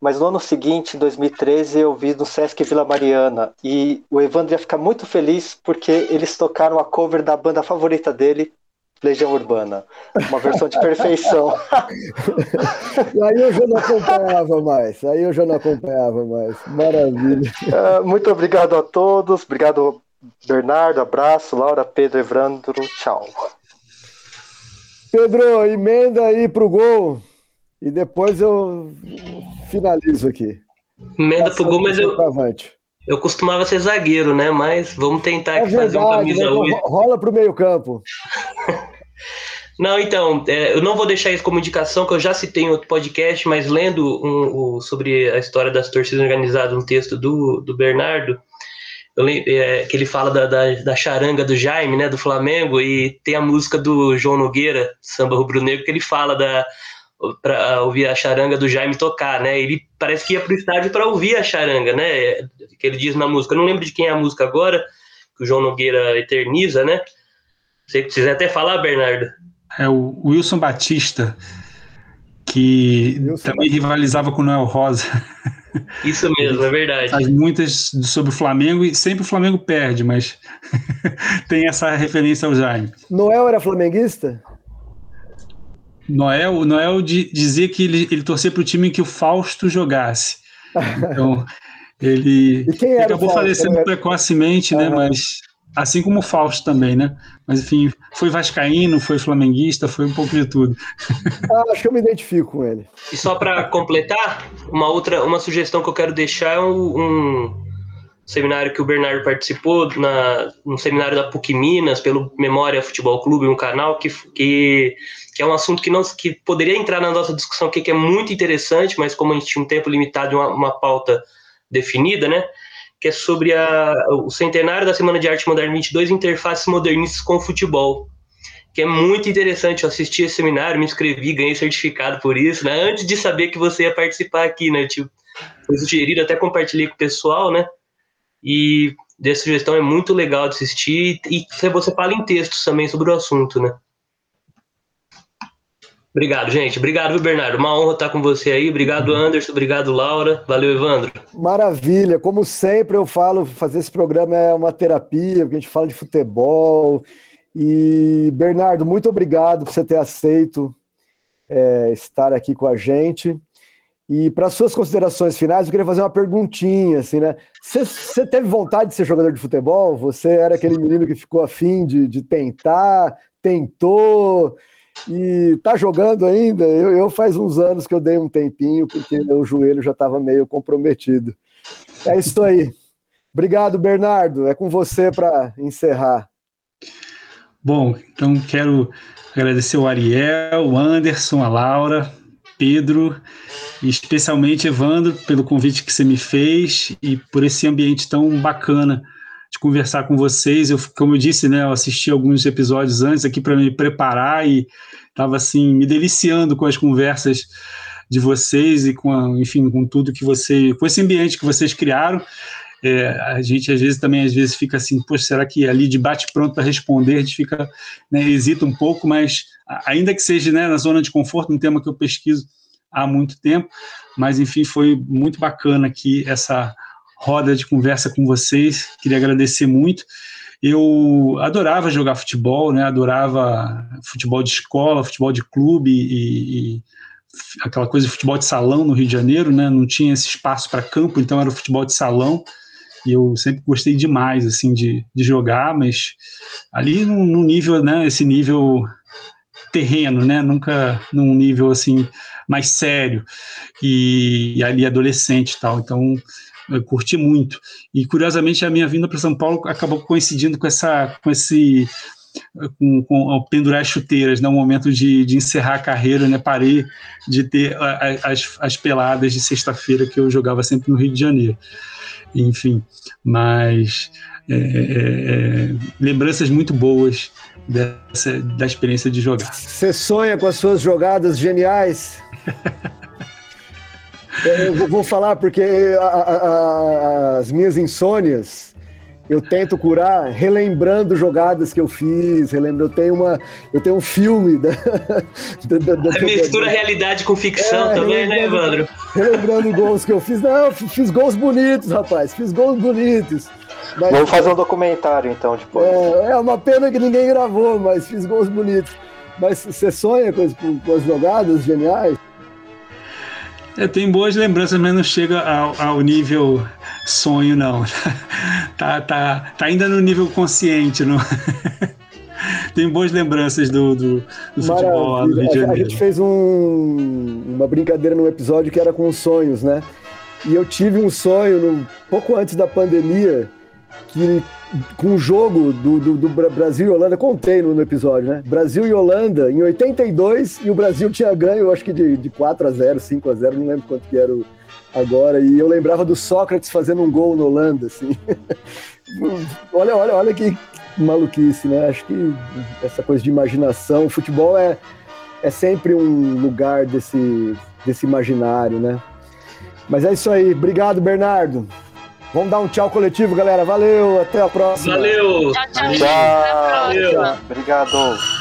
Mas no ano seguinte, em 2013, eu vi no Sesc Vila Mariana. E o Evandro ia ficar muito feliz porque eles tocaram a cover da banda favorita dele, Legião Urbana. Uma versão de perfeição. aí eu já não acompanhava mais. Aí eu já não acompanhava mais. Maravilha. Uh, muito obrigado a todos. Obrigado, Bernardo. Abraço. Laura, Pedro, Evandro. Tchau. Pedro, emenda aí pro gol. E depois eu finalizo aqui. Emenda pro gol, mas eu. Eu costumava ser zagueiro, né? Mas vamos tentar é fazer um camisa né? hoje. Rola pro meio campo. não, então, é, eu não vou deixar isso como indicação, que eu já citei em outro podcast, mas lendo um, um, sobre a história das torcidas organizadas, um texto do, do Bernardo, eu, é, que ele fala da, da, da, charanga do Jaime, né, do Flamengo, e tem a música do João Nogueira, Samba Rubro Negro, que ele fala da, para ouvir a charanga do Jaime tocar, né? Ele parece que ia para o estádio para ouvir a charanga, né? Que ele diz na música. Eu não lembro de quem é a música agora, que o João Nogueira eterniza, né? Você quiser até falar, Bernardo. É o Wilson Batista, que também Batista. rivalizava com o Noel Rosa. Isso mesmo, é verdade. Faz muitas sobre o Flamengo e sempre o Flamengo perde, mas tem essa referência ao Jaime. Noel era flamenguista? Noel, Noel dizia que ele, ele torcia para o time em que o Fausto jogasse. Então, Ele, ele acabou falecendo precocemente, né? Mas assim como o Fausto também, né? Mas enfim, foi vascaíno, foi flamenguista, foi um pouco de tudo. Ah, acho que eu me identifico com ele. E só para completar, uma outra, uma sugestão que eu quero deixar é um, um seminário que o Bernardo participou na, no seminário da PUC Minas pelo Memória Futebol Clube, um canal que, que, que é um assunto que não que poderia entrar na nossa discussão aqui, que é muito interessante, mas como a gente tinha um tempo limitado e uma, uma pauta definida, né? Que é sobre a, o centenário da Semana de Arte Moderna 22, interfaces modernistas com futebol. Que é muito interessante. Eu assisti esse seminário, me inscrevi, ganhei certificado por isso, né? Antes de saber que você ia participar aqui, né? Tipo, foi sugerido, até compartilhei com o pessoal, né? E dessa sugestão é muito legal de assistir e você fala em textos também sobre o assunto, né? Obrigado, gente. Obrigado, Bernardo? Uma honra estar com você aí. Obrigado, Anderson. Obrigado, Laura. Valeu, Evandro. Maravilha. Como sempre eu falo, fazer esse programa é uma terapia, porque a gente fala de futebol. E, Bernardo, muito obrigado por você ter aceito é, estar aqui com a gente. E para suas considerações finais, eu queria fazer uma perguntinha, assim, né? Você teve vontade de ser jogador de futebol? Você era aquele menino que ficou afim de, de tentar, tentou e tá jogando ainda? Eu, eu, faz uns anos que eu dei um tempinho, porque meu joelho já estava meio comprometido. É isso aí. Obrigado, Bernardo. É com você para encerrar. Bom, então quero agradecer o Ariel, o Anderson, a Laura, Pedro e especialmente Evandro pelo convite que você me fez e por esse ambiente tão bacana de conversar com vocês. Eu, como eu disse, né, eu assisti alguns episódios antes aqui para me preparar e estava assim me deliciando com as conversas de vocês e com, a, enfim, com tudo que você, com esse ambiente que vocês criaram. É, a gente às vezes também às vezes fica assim, poxa, será que ali de bate pronto para responder a gente fica, né, hesita um pouco, mas ainda que seja né, na zona de conforto, um tema que eu pesquiso há muito tempo, mas enfim, foi muito bacana aqui essa roda de conversa com vocês, queria agradecer muito. Eu adorava jogar futebol, né? Adorava futebol de escola, futebol de clube e, e aquela coisa de futebol de salão no Rio de Janeiro, né? Não tinha esse espaço para campo, então era o futebol de salão e eu sempre gostei demais assim de, de jogar, mas ali no, nível, né? Esse nível terreno, né? Nunca num nível assim mais sério e, e ali adolescente tal. Então eu curti muito. E curiosamente a minha vinda para São Paulo acabou coincidindo com essa com esse com, com pendurar as chuteiras, né, um momento de, de encerrar a carreira, né, parei de ter as, as peladas de sexta-feira que eu jogava sempre no Rio de Janeiro. Enfim, mas é, é, é lembranças muito boas dessa, da experiência de jogar. Você sonha com as suas jogadas geniais? É, eu vou falar porque a, a, a, as minhas insônias eu tento curar relembrando jogadas que eu fiz, relembro, eu tenho uma, eu tenho um filme da, da, da, da mistura realidade com ficção é, também, né, Evandro? Relembrando gols que eu fiz, não, fiz gols bonitos, rapaz, fiz gols bonitos. Mas, Vamos fazer um documentário então depois. É, é uma pena que ninguém gravou, mas fiz gols bonitos. Mas você sonha com com as jogadas geniais? É, tem boas lembranças, mas não chega ao, ao nível sonho, não. tá, tá, tá ainda no nível consciente. Não? tem boas lembranças do, do, do futebol do Rio de Janeiro. A gente fez um, uma brincadeira no episódio que era com os sonhos, né? E eu tive um sonho no, pouco antes da pandemia que com o jogo do, do, do, Brasil e Holanda, contei no, episódio, né? Brasil e Holanda em 82 e o Brasil tinha ganho, acho que de, de 4 a 0 5 a 0 não lembro quanto que era agora. E eu lembrava do Sócrates fazendo um gol no Holanda, assim. olha, olha, olha que maluquice, né? Acho que essa coisa de imaginação, o futebol é, é sempre um lugar desse, desse imaginário, né? Mas é isso aí. Obrigado, Bernardo. Vamos dar um tchau coletivo, galera. Valeu, até a próxima. Valeu. Tchau, tchau. tchau. Valeu. Obrigado.